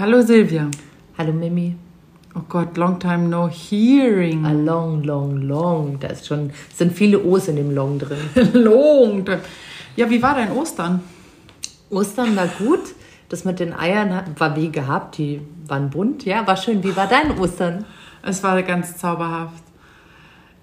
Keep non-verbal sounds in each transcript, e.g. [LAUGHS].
Hallo Silvia. Hallo Mimi. Oh Gott, long time no hearing. A long, long, long. Da ist schon, sind viele O's in dem Long drin. [LAUGHS] long. Ja, wie war dein Ostern? Ostern war gut. Das mit den Eiern war wie gehabt. Die waren bunt. Ja, war schön. Wie war dein Ostern? Es war ganz zauberhaft.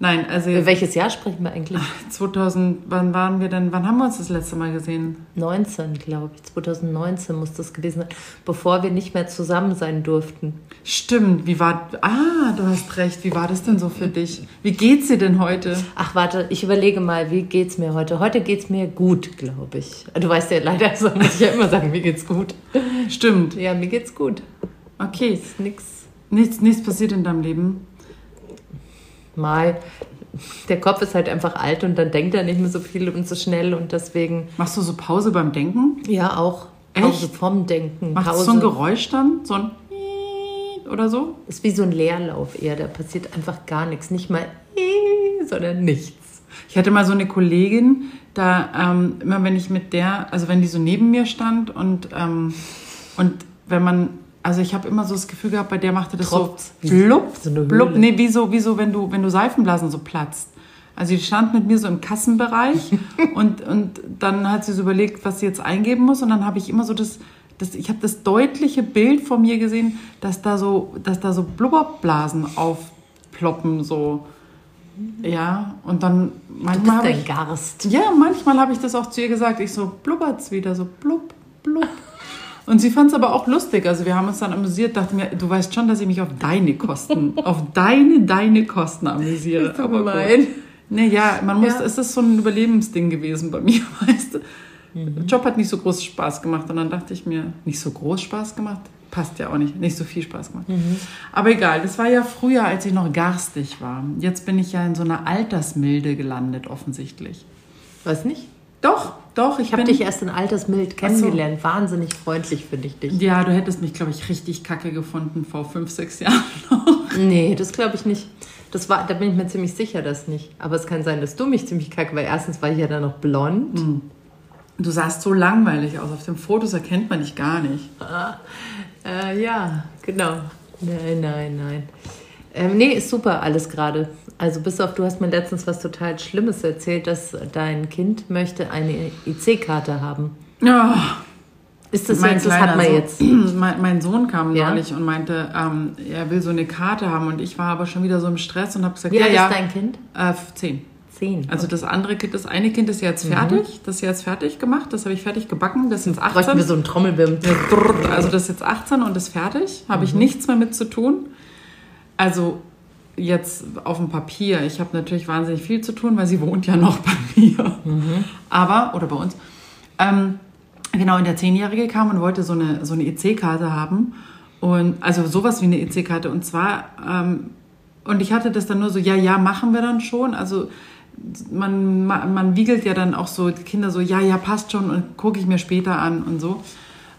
Nein, also Über welches Jahr sprechen wir eigentlich? 2000, wann waren wir denn, wann haben wir uns das letzte Mal gesehen? 19, glaube ich. 2019 muss das gewesen sein, bevor wir nicht mehr zusammen sein durften. Stimmt, wie war, ah, du hast recht, wie war das denn so für dich? Wie geht's dir denn heute? Ach, warte, ich überlege mal, wie geht's mir heute? Heute geht's mir gut, glaube ich. Du weißt ja leider, so muss ich ja immer sagen, mir geht's gut. Stimmt, Ja, mir geht's gut. okay. Ist nix. Nichts, nichts passiert in deinem Leben. Mal, der Kopf ist halt einfach alt und dann denkt er nicht mehr so viel und so schnell und deswegen, Machst du so Pause beim Denken? ja, auch Echt? Pause vom Denken. Macht Pause so ein Geräusch dann? So ein oder so? ist wie so ein Leerlauf eher, da passiert einfach gar nichts. Nicht mal, sondern nichts. Ich hatte mal so eine Kollegin, da ähm, immer wenn ich mit der, also wenn die so neben mir stand und, ähm, und wenn man, also ich habe immer so das Gefühl gehabt, bei der machte das Tropft's. so blub, So blub, nee, wie so, wie so, wenn du, wenn du Seifenblasen so platzt. Also die stand mit mir so im Kassenbereich [LAUGHS] und, und dann hat sie so überlegt, was sie jetzt eingeben muss und dann habe ich immer so das, das ich habe das deutliche Bild vor mir gesehen, dass da so, dass da so Blubberblasen aufploppen, so. Ja, und dann Du manchmal bist habe ich, Garst. ja, manchmal habe ich das auch zu ihr gesagt. Ich so, blubbert's wieder, so blub, blub. Und sie fand es aber auch lustig. Also wir haben uns dann amüsiert, dachte mir, du weißt schon, dass ich mich auf deine Kosten, [LAUGHS] auf deine, deine Kosten amüsiere. Ist aber gemein. gut. Nee, ja, man muss, Ja. es ist so ein Überlebensding gewesen bei [LAUGHS] mir, weißt du. Mhm. Der Job hat nicht so groß Spaß gemacht und dann dachte ich mir, nicht so groß Spaß gemacht? Passt ja auch nicht, nicht so viel Spaß gemacht. Mhm. Aber egal, das war ja früher, als ich noch garstig war. Jetzt bin ich ja in so einer Altersmilde gelandet, offensichtlich. Weiß nicht? Doch, doch, ich, Ich habe dich erst in Altersmild kennengelernt. Wahnsinnig freundlich finde ich dich. Ja, du hättest mich, glaube ich, richtig kacke gefunden vor fünf, sechs Jahren [LAUGHS] noch. Nee, das glaube ich nicht. Das war, da bin ich mir ziemlich sicher, dass nicht. Aber es kann sein, dass du mich ziemlich kacke, weil erstens war ich ja dann noch blond. Du sahst so langweilig aus. Auf den Fotos erkennt man dich gar nicht. Äh, ja, genau. Nein, nein, nein. Ähm, nee, ist super alles gerade. Also bis auf, du hast mir letztens was total Schlimmes erzählt, dass dein Kind möchte eine IC-Karte haben. Ja, Ist das jetzt, das hat man jetzt. [CLEARS THROAT] Mein, mein Sohn kam Ja? neulich und meinte, ähm, er will so eine Karte haben. Und ich war aber schon wieder so im Stress und habe gesagt, Wie ja, alt ja. ist dein Kind? Äh, zehn. Zehn. Also das andere Kind, das eine Kind ist jetzt fertig. Das ist jetzt fertig gemacht. Das habe ich fertig gebacken. Das ist jetzt 18. Bräuchten wir so einen Trommelwirbel. Also das ist jetzt 18 und ist fertig. Habe ich nichts mehr mit zu tun. Also jetzt auf dem Papier. Ich habe natürlich wahnsinnig viel zu tun, weil sie wohnt ja noch bei mir. Aber, oder bei uns. Ähm, genau, und der Zehnjährige kam und wollte so eine, so eine EC-Karte haben. Und also sowas wie eine EC-Karte. Und zwar, ähm, und ich hatte das dann nur so, ja, ja, machen wir dann schon. Also man, man, man wiegelt ja dann auch so die Kinder so, ja, ja, passt schon und gucke ich mir später an und so.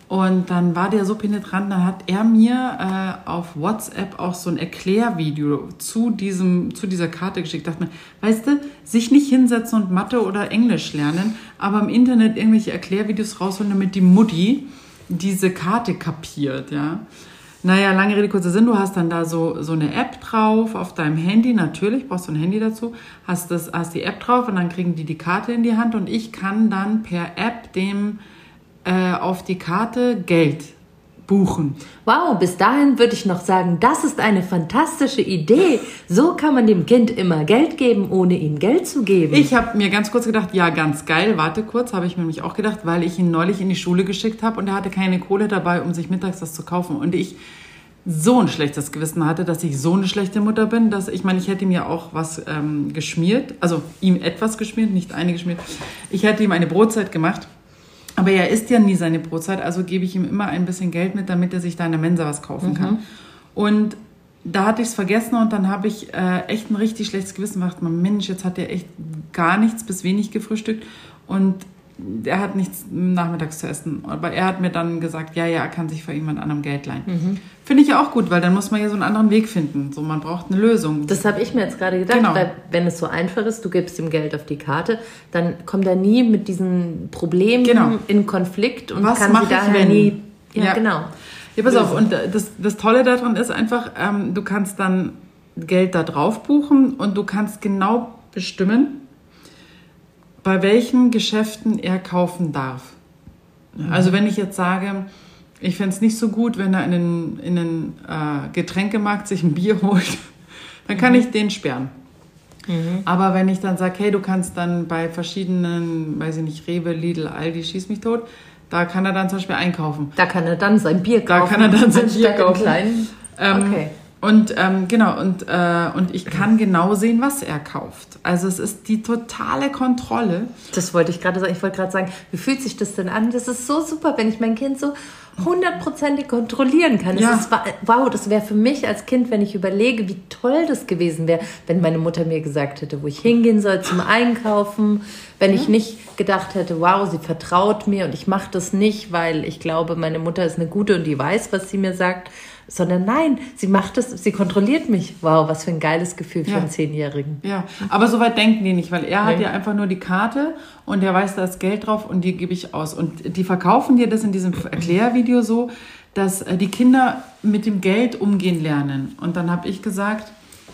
Und dann war der so penetrant, dann hat er mir äh, auf WhatsApp auch so ein Erklärvideo zu, diesem, zu dieser Karte geschickt. Dachte mir, weißt du, sich nicht hinsetzen und Mathe oder Englisch lernen, aber im Internet irgendwelche Erklärvideos rausholen, damit die Mutti diese Karte kapiert, ja. Naja, lange Rede, kurzer Sinn, du hast dann da so, so eine App drauf auf deinem Handy, natürlich, brauchst du ein Handy dazu, hast, das, hast die App drauf und dann kriegen die die Karte in die Hand und ich kann dann per App dem äh, auf die Karte Geld buchen. Wow, bis dahin würde ich noch sagen, das ist eine fantastische Idee. So kann man dem Kind immer Geld geben, ohne ihm Geld zu geben. Ich habe mir ganz kurz gedacht, ja, ganz geil, warte kurz, habe ich mir nämlich auch gedacht, weil ich ihn neulich in die Schule geschickt habe und er hatte keine Kohle dabei, um sich mittags das zu kaufen. Und ich so ein schlechtes Gewissen hatte, dass ich so eine schlechte Mutter bin, dass ich meine, ich hätte ihm ja auch was ähm, geschmiert, also ihm etwas geschmiert, nicht eine geschmiert. Ich hätte ihm eine Brotzeit gemacht. Aber er isst ja nie seine Brotzeit, also gebe ich ihm immer ein bisschen Geld mit, damit er sich da in der Mensa was kaufen kann. Und da hatte ich es vergessen und dann habe ich äh, echt ein richtig schlechtes Gewissen gemacht. Man, Mensch, jetzt hat er echt gar nichts bis wenig gefrühstückt und er hat nichts nachmittags zu essen. Aber er hat mir dann gesagt, ja, ja, er kann sich für jemand anderem Geld leihen. Finde ich ja auch gut, weil dann muss man ja so einen anderen Weg finden. So, man braucht eine Lösung. Das habe ich mir jetzt gerade gedacht, Genau. weil wenn es so einfach ist, du gibst ihm Geld auf die Karte, dann kommt er nie mit diesen Problemen Genau. in Konflikt und Was kann sie daher wenn? nie. Ja, Ja. genau. Ja, pass auf, und das, das Tolle daran ist einfach, ähm, du kannst dann Geld da drauf buchen und du kannst genau bestimmen, bei welchen Geschäften er kaufen darf. Also wenn ich jetzt sage, ich fände es nicht so gut, wenn er in den, in den äh, Getränkemarkt sich ein Bier [LAUGHS] holt, dann kann ich den sperren. Aber wenn ich dann sage, hey, du kannst dann bei verschiedenen, weiß ich nicht, Rewe, Lidl, Aldi, schieß mich tot, da kann er dann zum Beispiel einkaufen. Da kann er dann sein Bier Da kaufen. kann er dann sein Bier kaufen. Kleinen. Ähm, Okay. Und ähm, genau, und, äh, und ich kann genau sehen, was er kauft. Also es ist die totale Kontrolle. Das wollte ich gerade sagen. Ich wollte gerade sagen, wie fühlt sich das denn an? Das ist so super, wenn ich mein Kind so hundertprozentig kontrollieren kann. Ja. Ist, wow, das wäre für mich als Kind, wenn ich überlege, wie toll das gewesen wäre, wenn meine Mutter mir gesagt hätte, wo ich hingehen soll zum Einkaufen, wenn ich nicht gedacht hätte, wow, sie vertraut mir und ich mache das nicht, weil ich glaube, meine Mutter ist eine gute und die weiß, was sie mir sagt, sondern nein, sie macht es, sie kontrolliert mich. Wow, was für ein geiles Gefühl für Ja. einen Zehnjährigen. Ja, aber so weit denken die nicht, weil er hat Nee. ja einfach nur die Karte und er weiß, da ist Geld drauf und die gebe ich aus. Und die verkaufen dir das in diesem Erklärvideo so, dass äh, die Kinder mit dem Geld umgehen lernen. Und dann habe ich gesagt,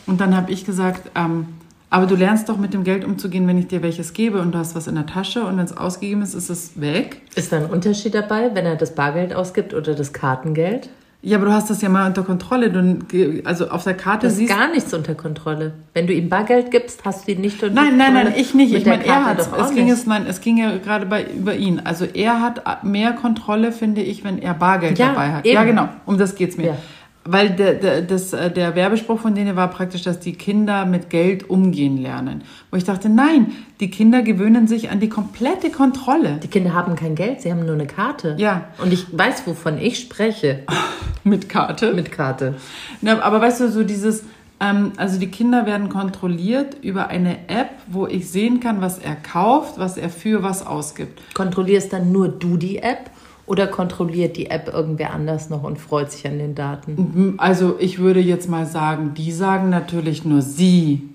und dann habe ich gesagt, ähm, aber du lernst doch mit dem Geld umzugehen, wenn ich dir welches gebe und du hast was in der Tasche und wenn es ausgegeben ist, ist es weg. Ist da ein Unterschied dabei, wenn er das Bargeld ausgibt oder das Kartengeld? Ja, aber du hast das ja mal unter Kontrolle. Du, also auf der Karte Das siehst gar nichts unter Kontrolle. Wenn du ihm Bargeld gibst, hast du ihn nicht unter Nein, nein, Kontrolle. nein, ich nicht. Mit Ich meine, er hat es. ging nicht. es, nein, es ging ja gerade bei über ihn. Also er hat mehr Kontrolle, finde ich, wenn er Bargeld Ja, dabei hat. eben. Ja, genau. Um das geht's mir. Ja. Weil der, der, das, äh, der Werbespruch von denen war praktisch, dass die Kinder mit Geld umgehen lernen. Wo ich dachte, nein, die Kinder gewöhnen sich an die komplette Kontrolle. Die Kinder haben kein Geld, sie haben nur eine Karte. Ja. Und ich weiß, wovon ich spreche [LAUGHS] Mit Karte. mit Karte. Na, aber weißt du, so dieses, ähm, also die Kinder werden kontrolliert über eine App, wo ich sehen kann, was er kauft, was er für was ausgibt. Kontrollierst dann nur du die App oder kontrolliert die App irgendwer anders noch und freut sich an den Daten? Also ich würde jetzt mal sagen, die sagen natürlich nur sie.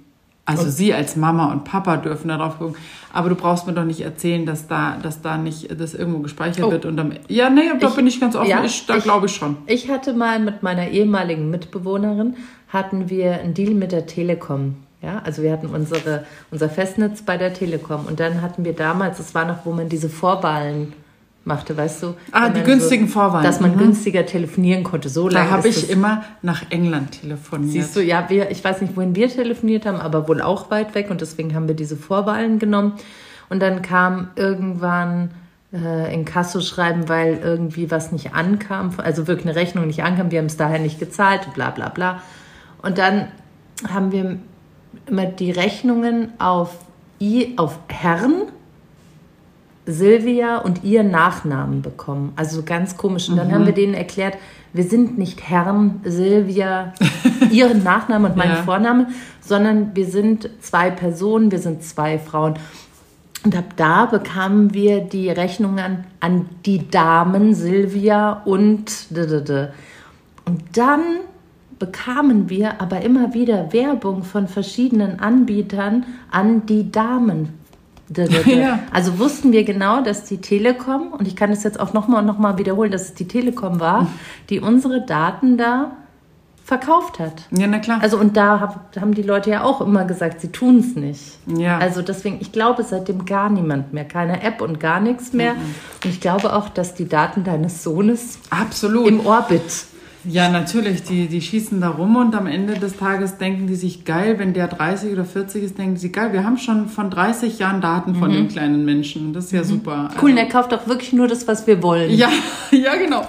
Also sie als Mama und Papa dürfen darauf gucken. Aber du brauchst mir doch nicht erzählen, dass da, dass da nicht das irgendwo gespeichert Oh. wird. Und am, ja, nee, da Ich- bin ich ganz offen. ja, ich, da glaube ich schon. Ich hatte mal mit meiner ehemaligen Mitbewohnerin, hatten wir einen Deal mit der Telekom. Ja, also wir hatten unsere, unser Festnetz bei der Telekom und dann hatten wir damals, das war noch, wo man diese Vorwahlen machte, weißt du? Ah, die günstigen Vorwahlen. Dass man Mhm. günstiger telefonieren konnte. So Da lange habe ist ich immer nach England telefoniert. Siehst du, ja, wir, ich weiß nicht, wohin wir telefoniert haben, aber wohl auch weit weg und deswegen haben wir diese Vorwahlen genommen. Und dann kam irgendwann äh, in Kasso schreiben, weil irgendwie was nicht ankam, also wirklich eine Rechnung nicht ankam, wir haben es daher nicht gezahlt, bla bla bla. Und dann haben wir immer die Rechnungen auf, I, auf Herren, Silvia und ihren Nachnamen bekommen. Also so ganz komisch. Und dann Mhm. haben wir denen erklärt, wir sind nicht Herrn, Silvia, [LAUGHS] ihren Nachnamen und mein Ja. Vorname, sondern wir sind zwei Personen, wir sind zwei Frauen. Und ab da bekamen wir die Rechnungen an, die Damen Silvia und. Und dann bekamen wir aber immer wieder Werbung von verschiedenen Anbietern an die Damen. [LAUGHS] Ja. Also wussten wir genau, dass die Telekom, und ich kann es jetzt auch nochmal und nochmal wiederholen, dass es die Telekom war, die unsere Daten da verkauft hat. Ja, na klar. Also und da hab, haben die Leute ja auch immer gesagt, sie tun es nicht. Ja. Also deswegen, ich glaube seitdem gar niemand mehr, keine App und gar nichts mehr. Und ich glaube auch, dass die Daten deines Sohnes Absolut. im Orbit. Ja, natürlich. Die, die schießen da rum und am Ende des Tages denken die sich geil. Wenn der 30 oder 40 ist, denken sie geil. Wir haben schon von 30 Jahren Daten von dem kleinen Menschen. Das ist ja super. Mhm. Cool, und er kauft auch wirklich nur das, was wir wollen. Ja, [LAUGHS] ja, genau.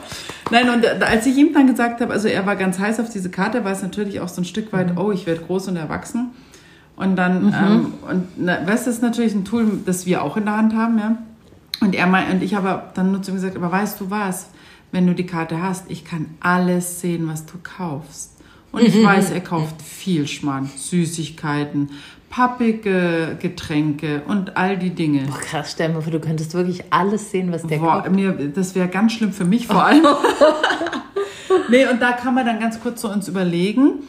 Nein, und äh, als ich ihm dann gesagt habe, also er war ganz heiß auf diese Karte, war es natürlich auch so ein Stück weit, oh, ich werde groß und erwachsen. Und dann, ähm, und na, weißt du, das ist natürlich ein Tool, das wir auch in der Hand haben, ja. Und er mein, und ich habe dann nur zu ihm gesagt, aber weißt du was, wenn du die Karte hast, ich kann alles sehen, was du kaufst. Und ich weiß, er kauft viel Schmarrn, Süßigkeiten, pappige Getränke und all die Dinge. Boah, krass, stell mal vor, du könntest wirklich alles sehen, was der Boah, kauft. mir, das wäre ganz schlimm für mich vor allem. [LAUGHS] nee, und da kann man dann ganz kurz so uns überlegen.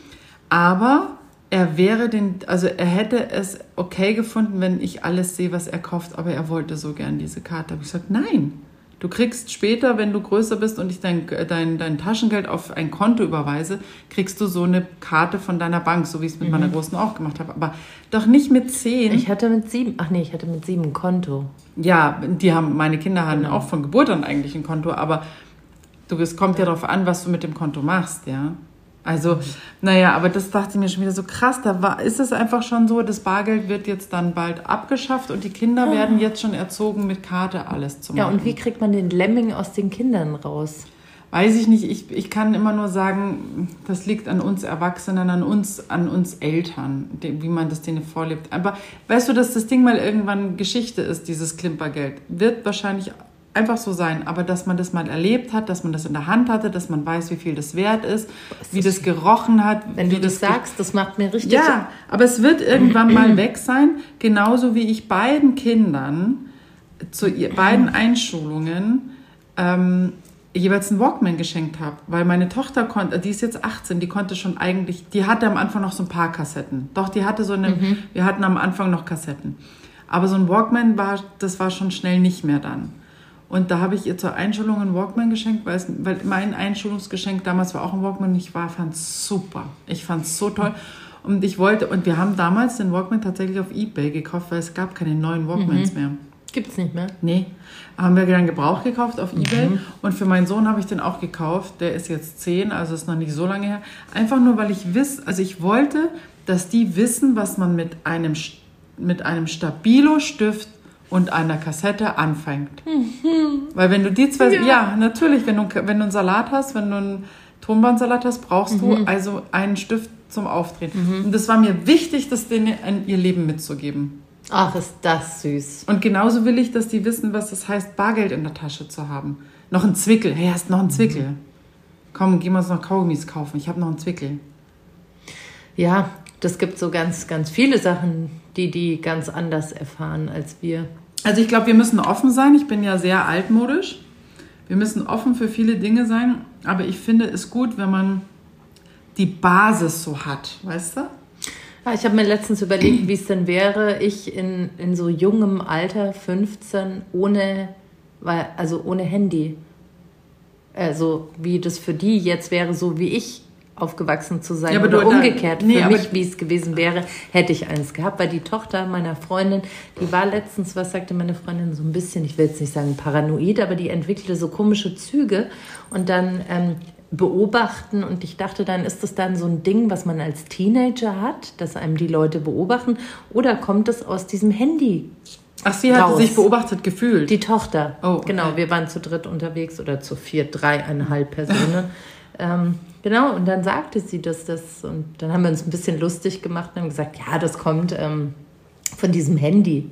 Aber er wäre den, also er hätte es okay gefunden, wenn ich alles sehe, was er kauft, aber er wollte so gern diese Karte. Habe ich gesagt, nein, Du kriegst später, wenn du größer bist und ich dein, dein, dein Taschengeld auf ein Konto überweise, kriegst du so eine Karte von deiner Bank, so wie ich es mit mhm. meiner Großen auch gemacht habe. Aber doch nicht mit zehn. Ich hatte mit sieben, ach nee, ich hatte mit sieben ein Konto. Ja, die haben, meine Kinder hatten genau. auch von Geburt an eigentlich ein Konto, aber du, es kommt ja darauf an, was du mit dem Konto machst, ja. Also, naja, aber das dachte ich mir schon wieder so krass. Da war, ist es einfach schon so, das Bargeld wird jetzt dann bald abgeschafft und die Kinder ah. werden jetzt schon erzogen, mit Karte alles zu machen. Ja, und wie kriegt man den Lemming aus den Kindern raus? Weiß ich nicht. Ich, ich kann immer nur sagen, das liegt an uns Erwachsenen, an uns, an uns Eltern, wie man das denen vorlebt. Aber weißt du, dass das Ding mal irgendwann Geschichte ist, dieses Klimpergeld? Wird wahrscheinlich einfach so sein, aber dass man das mal erlebt hat, dass man das in der Hand hatte, dass man weiß, wie viel das wert ist, ist wie das gerochen hat. Wenn du das, das sagst, das macht mir richtig. Ja, aber es wird irgendwann mal [CLEARS THROAT] weg sein, genauso wie ich beiden Kindern zu beiden Einschulungen ähm, jeweils einen Walkman geschenkt habe, weil meine Tochter konnte, die ist jetzt 18, die konnte schon eigentlich, die hatte am Anfang noch so ein paar Kassetten. Doch, die hatte so eine, mhm. wir hatten am Anfang noch Kassetten. Aber so ein Walkman war, das war schon schnell nicht mehr dann. Und da habe ich ihr zur Einschulung einen Walkman geschenkt, weil, es, weil mein Einschulungsgeschenk damals war auch ein Walkman. Ich war, fand es super. Ich fand es so toll. Und ich wollte, und wir haben damals den Walkman tatsächlich auf Ebay gekauft, weil es gab keine neuen Walkmans mhm. mehr. Gibt es nicht mehr? Nee. Haben wir dann Gebrauch gekauft auf Ebay. Mhm. Und für meinen Sohn habe ich den auch gekauft. Der ist jetzt zehn, also ist noch nicht so lange her. Einfach nur, weil ich wiss, also ich wollte, dass die wissen, was man mit einem, mit einem Stabilo-Stift und einer Kassette anfängt. Mhm. Weil wenn du die zwei, ja. ja, natürlich, wenn du, wenn du einen Salat hast, wenn du einen Tonbandsalat hast, brauchst mhm. du also einen Stift zum Aufdrehen. Mhm. Und das war mir wichtig, das denen in ihr Leben mitzugeben. Ach, ist das süß. Und genauso will ich, dass die wissen, was das heißt, Bargeld in der Tasche zu haben. Noch ein Zwickel. Hey, hast noch einen Zwickel. Mhm. Komm, gehen wir uns noch Kaugummis kaufen. Ich habe noch einen Zwickel. Ja, das gibt so ganz, ganz viele Sachen, die die ganz anders erfahren als wir. Also ich glaube, wir müssen offen sein. Ich bin ja sehr altmodisch. Wir müssen offen für viele Dinge sein. Aber ich finde es gut, wenn man die Basis so hat, weißt du? Ja, ich habe mir letztens überlegt, wie es denn wäre, ich in, in so jungem Alter, 15, ohne, also ohne Handy. Also wie das für die jetzt wäre, so wie ich aufgewachsen zu sein. Ja, oder umgekehrt, nee, für mich, wie es gewesen wäre, hätte ich eins gehabt, weil die Tochter meiner Freundin, die war letztens, was sagte meine Freundin, so ein bisschen, ich will jetzt nicht sagen paranoid, aber die entwickelte so komische Züge und dann ähm, beobachten und ich dachte dann, ist das dann so ein Ding, was man als Teenager hat, dass einem die Leute beobachten oder kommt es aus diesem Handy? Ach, sie hat sich beobachtet gefühlt. Die Tochter. Oh, okay. Genau, wir waren zu dritt unterwegs oder zu vier, dreieinhalb Personen. [LAUGHS] ähm, Genau, und dann sagte sie dass das. Und dann haben wir uns ein bisschen lustig gemacht und haben gesagt, ja, das kommt ähm, von diesem Handy.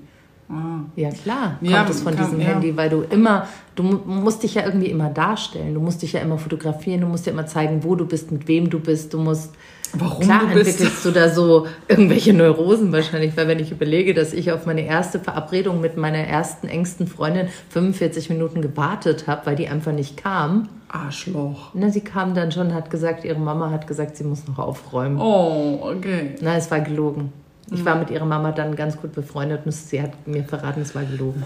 Ah. Ja, klar, kommt ja, es von kann, diesem ja. Handy, weil du immer, du musst dich ja irgendwie immer darstellen, du musst dich ja immer fotografieren, du musst ja immer zeigen, wo du bist, mit wem du bist, du musst Warum Klar du entwickelst du da so irgendwelche Neurosen wahrscheinlich, weil wenn ich überlege, dass ich auf meine erste Verabredung mit meiner ersten engsten Freundin 45 Minuten gewartet habe, weil die einfach nicht kam. Arschloch. Na, sie kam dann schon, hat gesagt, ihre Mama hat gesagt, sie muss noch aufräumen. Oh, okay. Na, es war gelogen. Ich war mit ihrer Mama dann ganz gut befreundet und sie hat mir verraten, es war gelogen.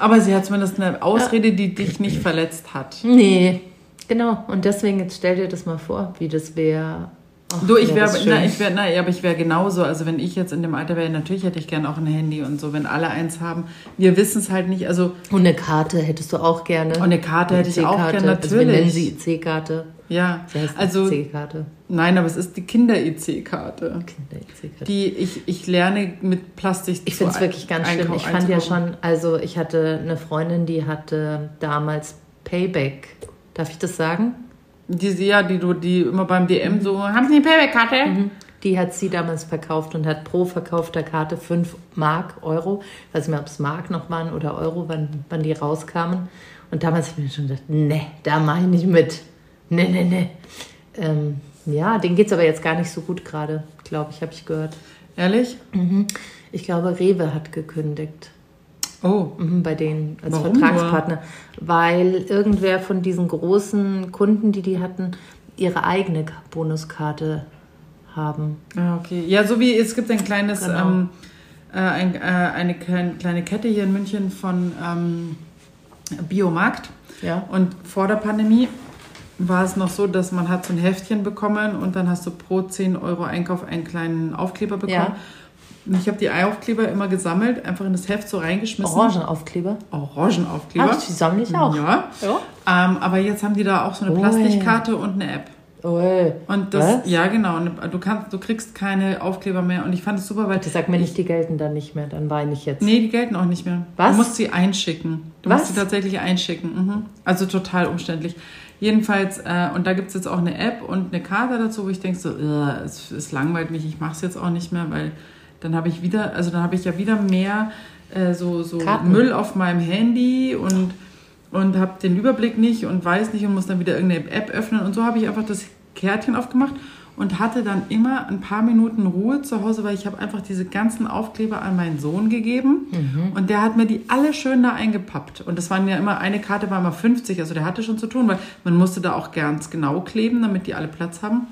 Aber sie hat zumindest eine Ausrede, die dich nicht verletzt hat. Nee, genau. Und deswegen, jetzt stell dir das mal vor, wie das wäre Ach, du, ich wäre, na, ich wäre, na, aber ich wäre genauso. Also wenn ich jetzt in dem Alter wäre, natürlich hätte ich gerne auch ein Handy und so. Wenn alle eins haben, wir wissen es halt nicht. Also und eine Karte hättest du auch gerne. Und eine Karte hätte ich auch gerne, natürlich. Also wir nennen sie IC-Karte. Ja, sie heißt also IC-Karte. Nein, aber es ist die Kinder-IC-Karte. Kinder-IC-Karte. Die ich, ich lerne mit Plastik. Ich finde es wirklich ganz schlimm. Ich fand ja schon, also ich hatte eine Freundin, die hatte damals Payback. Darf ich das sagen? Diese, ja, die du, die immer beim DM so, haben Sie eine Payback-Karte? Mhm. Die hat sie damals verkauft und hat pro verkaufter Karte 5 Mark, Euro, ich weiß nicht mehr, ob es Mark noch waren oder Euro, wann, wann die rauskamen. Und damals habe ich mir schon gedacht, ne, da mache ich nicht mit. Ne, ne, ne. Ähm, ja, denen geht es aber jetzt gar nicht so gut gerade, glaube ich, habe ich gehört. Ehrlich? Mhm. Ich glaube, Rewe hat gekündigt. Oh. Mhm, bei denen als Warum Vertragspartner. Nur? Weil irgendwer von diesen großen Kunden, die die hatten, ihre eigene Bonuskarte haben. Ah, okay. Ja, so wie es gibt ein kleines, genau. ähm, äh, ein, äh, eine kleine Kette hier in München von, ähm, Biomarkt. Ja. Und vor der Pandemie war es noch so, dass man hat so ein Heftchen bekommen und dann hast du pro 10 Euro Einkauf einen kleinen Aufkleber bekommen. Ja. Und ich habe die Eiaufkleber immer gesammelt, einfach in das Heft so reingeschmissen. Orangenaufkleber. Orangenaufkleber. Ach, die sammle ich auch. Ja. Ja. Ähm, aber jetzt haben die da auch so eine Ui. Plastikkarte und eine App. Ui. Und das, Was? ja genau, du kannst, du kriegst keine Aufkleber mehr. Und ich fand es super, weil Bitte sag mir nicht, die gelten dann nicht mehr, dann weine ich jetzt. Nee, die gelten auch nicht mehr. Was? Du musst sie einschicken. Du Was? musst sie tatsächlich einschicken. Mhm. Also total umständlich. Jedenfalls, äh, und da gibt es jetzt auch eine App und eine Karte dazu, wo ich denke so, "Ugh, es, es langweilt mich, ich mache es jetzt auch nicht mehr, weil dann habe ich wieder, also dann habe ich ja wieder mehr äh, so, so Karten. Müll auf meinem Handy und, und habe den Überblick nicht und weiß nicht und muss dann wieder irgendeine App öffnen. Und so habe ich einfach das Kärtchen aufgemacht und hatte dann immer ein paar Minuten Ruhe zu Hause, weil ich habe einfach diese ganzen Aufkleber an meinen Sohn gegeben und der hat mir die alle schön da eingepappt. Und das waren ja immer, eine Karte war immer 50, also der hatte schon zu tun, weil man musste da auch ganz genau kleben, damit die alle Platz haben.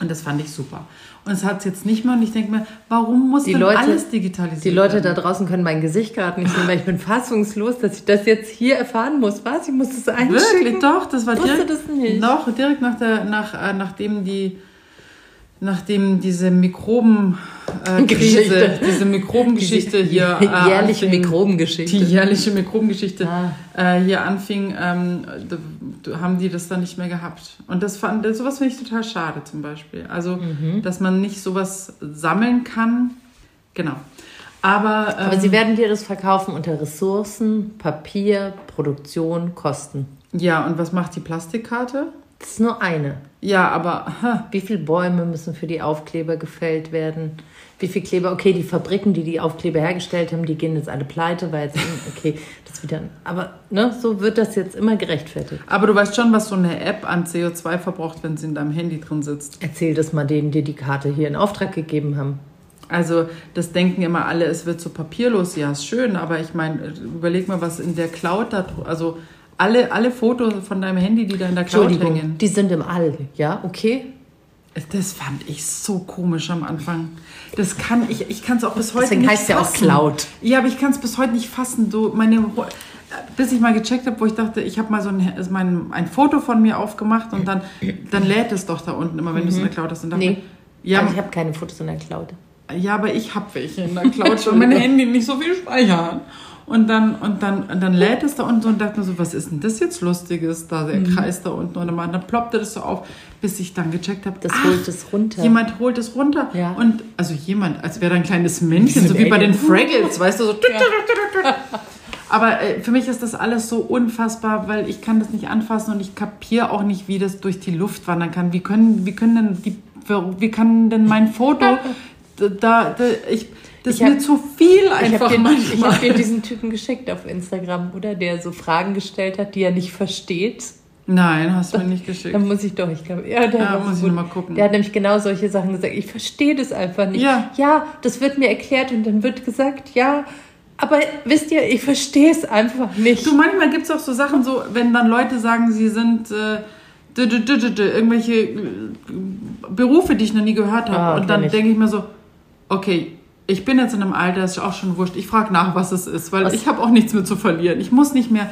Und das fand ich super. Und es hat es jetzt nicht mehr und ich denke mir, warum muss Die denn Leute- alles digitalisiert Die Leute da werden? draußen können mein Gesicht gerade nicht sehen, [LAUGHS] weil ich bin fassungslos, dass ich das jetzt hier erfahren muss. Was? Ich muss das einschicken? Wirklich, doch, das war direkt, das nicht. Doch, direkt nach der, nach, äh, nachdem die, nachdem diese Mikroben, äh, Krise, Geschichte. diese Mikrobengeschichte hier, äh, jährliche anfing, Mikrobengeschichte. die jährliche Mikrobengeschichte Ah. äh, hier anfing, ähm, d- d- haben die das dann nicht mehr gehabt. Und das fand, sowas finde ich total schade zum Beispiel. Also, Mhm. dass man nicht sowas sammeln kann. Genau. Aber, ähm, Aber sie werden dir das verkaufen unter Ressourcen, Papier, Produktion, Kosten. ja, und was macht die Plastikkarte? Das ist nur eine. Ja, aber ha, Wie viele Bäume müssen für die Aufkleber gefällt werden? Wie viel Kleber? Okay, die Fabriken, die die Aufkleber hergestellt haben, die gehen jetzt alle pleite, weil jetzt, [LAUGHS] okay, das wieder. Aber ne, so wird das jetzt immer gerechtfertigt. Aber du weißt schon, was so eine App an CO2 verbraucht, wenn sie in deinem Handy drin sitzt. Erzähl das mal denen, die die Karte hier in Auftrag gegeben haben. Also das denken immer alle, es wird so papierlos. Ja, ist schön, aber ich meine, überleg mal, was in der Cloud da, also alle, alle Fotos von deinem Handy, die da in der Cloud hängen. die sind im All, ja, okay? Das fand ich so komisch am Anfang. Das kann ich, ich kann es auch bis heute Deswegen nicht heißt es ja auch fassen. Cloud. Ja, aber ich kann es bis heute nicht fassen. So meine, bis ich mal gecheckt habe, wo ich dachte, ich habe mal so ein, mein, ein Foto von mir aufgemacht und dann, dann lädt es doch da unten immer, wenn du es in der Cloud hast. Und dachte, Nee. ja, also ich habe keine Fotos in der Cloud. Ja, aber ich habe welche in der Cloud schon. Mein [LAUGHS] Handy nicht so viel speichern. Und dann, und dann, und dann lädt es da unten so und dachte mir so, was ist denn das jetzt Lustiges, da Mhm. der Kreis da unten. Und dann, ploppte das so auf, bis ich dann gecheckt habe, Das ach, holt es runter. Jemand holt es runter. Ja. Und also jemand, als wäre da ein kleines Männchen, so wie bei den. Fraggles, weißt du, so. [LAUGHS] Aber äh, für mich ist das alles so unfassbar, weil ich kann das nicht anfassen und ich kapiere auch nicht, wie das durch die Luft wandern kann. Wie können, wie können denn die, wie kann denn mein Foto [LAUGHS] da, da ich, das Ich ist hab- mir zu viel Ich einfach habe ich manchmal. hab dir diesen Typen geschickt auf Instagram, oder? Der so Fragen gestellt hat, die er nicht versteht. Nein, hast du mir nicht geschickt. Da muss ich doch, ich glaube, ja, der Ja, muss ich gut. noch mal gucken. Der hat nämlich genau solche Sachen gesagt. Ich verstehe das einfach nicht. Ja. ja, das wird mir erklärt und dann wird gesagt, ja, aber wisst ihr, ich verstehe es einfach nicht. Du, manchmal gibt es auch so Sachen, so, wenn dann Leute sagen, sie sind äh, irgendwelche äh, Berufe, die ich noch nie gehört habe. Ah, und dann ich. denke ich mir so, okay, ich bin jetzt in einem Alter, ist auch schon wurscht. Ich frage nach, was es ist, weil Was- ich habe auch nichts mehr zu verlieren. Ich muss nicht mehr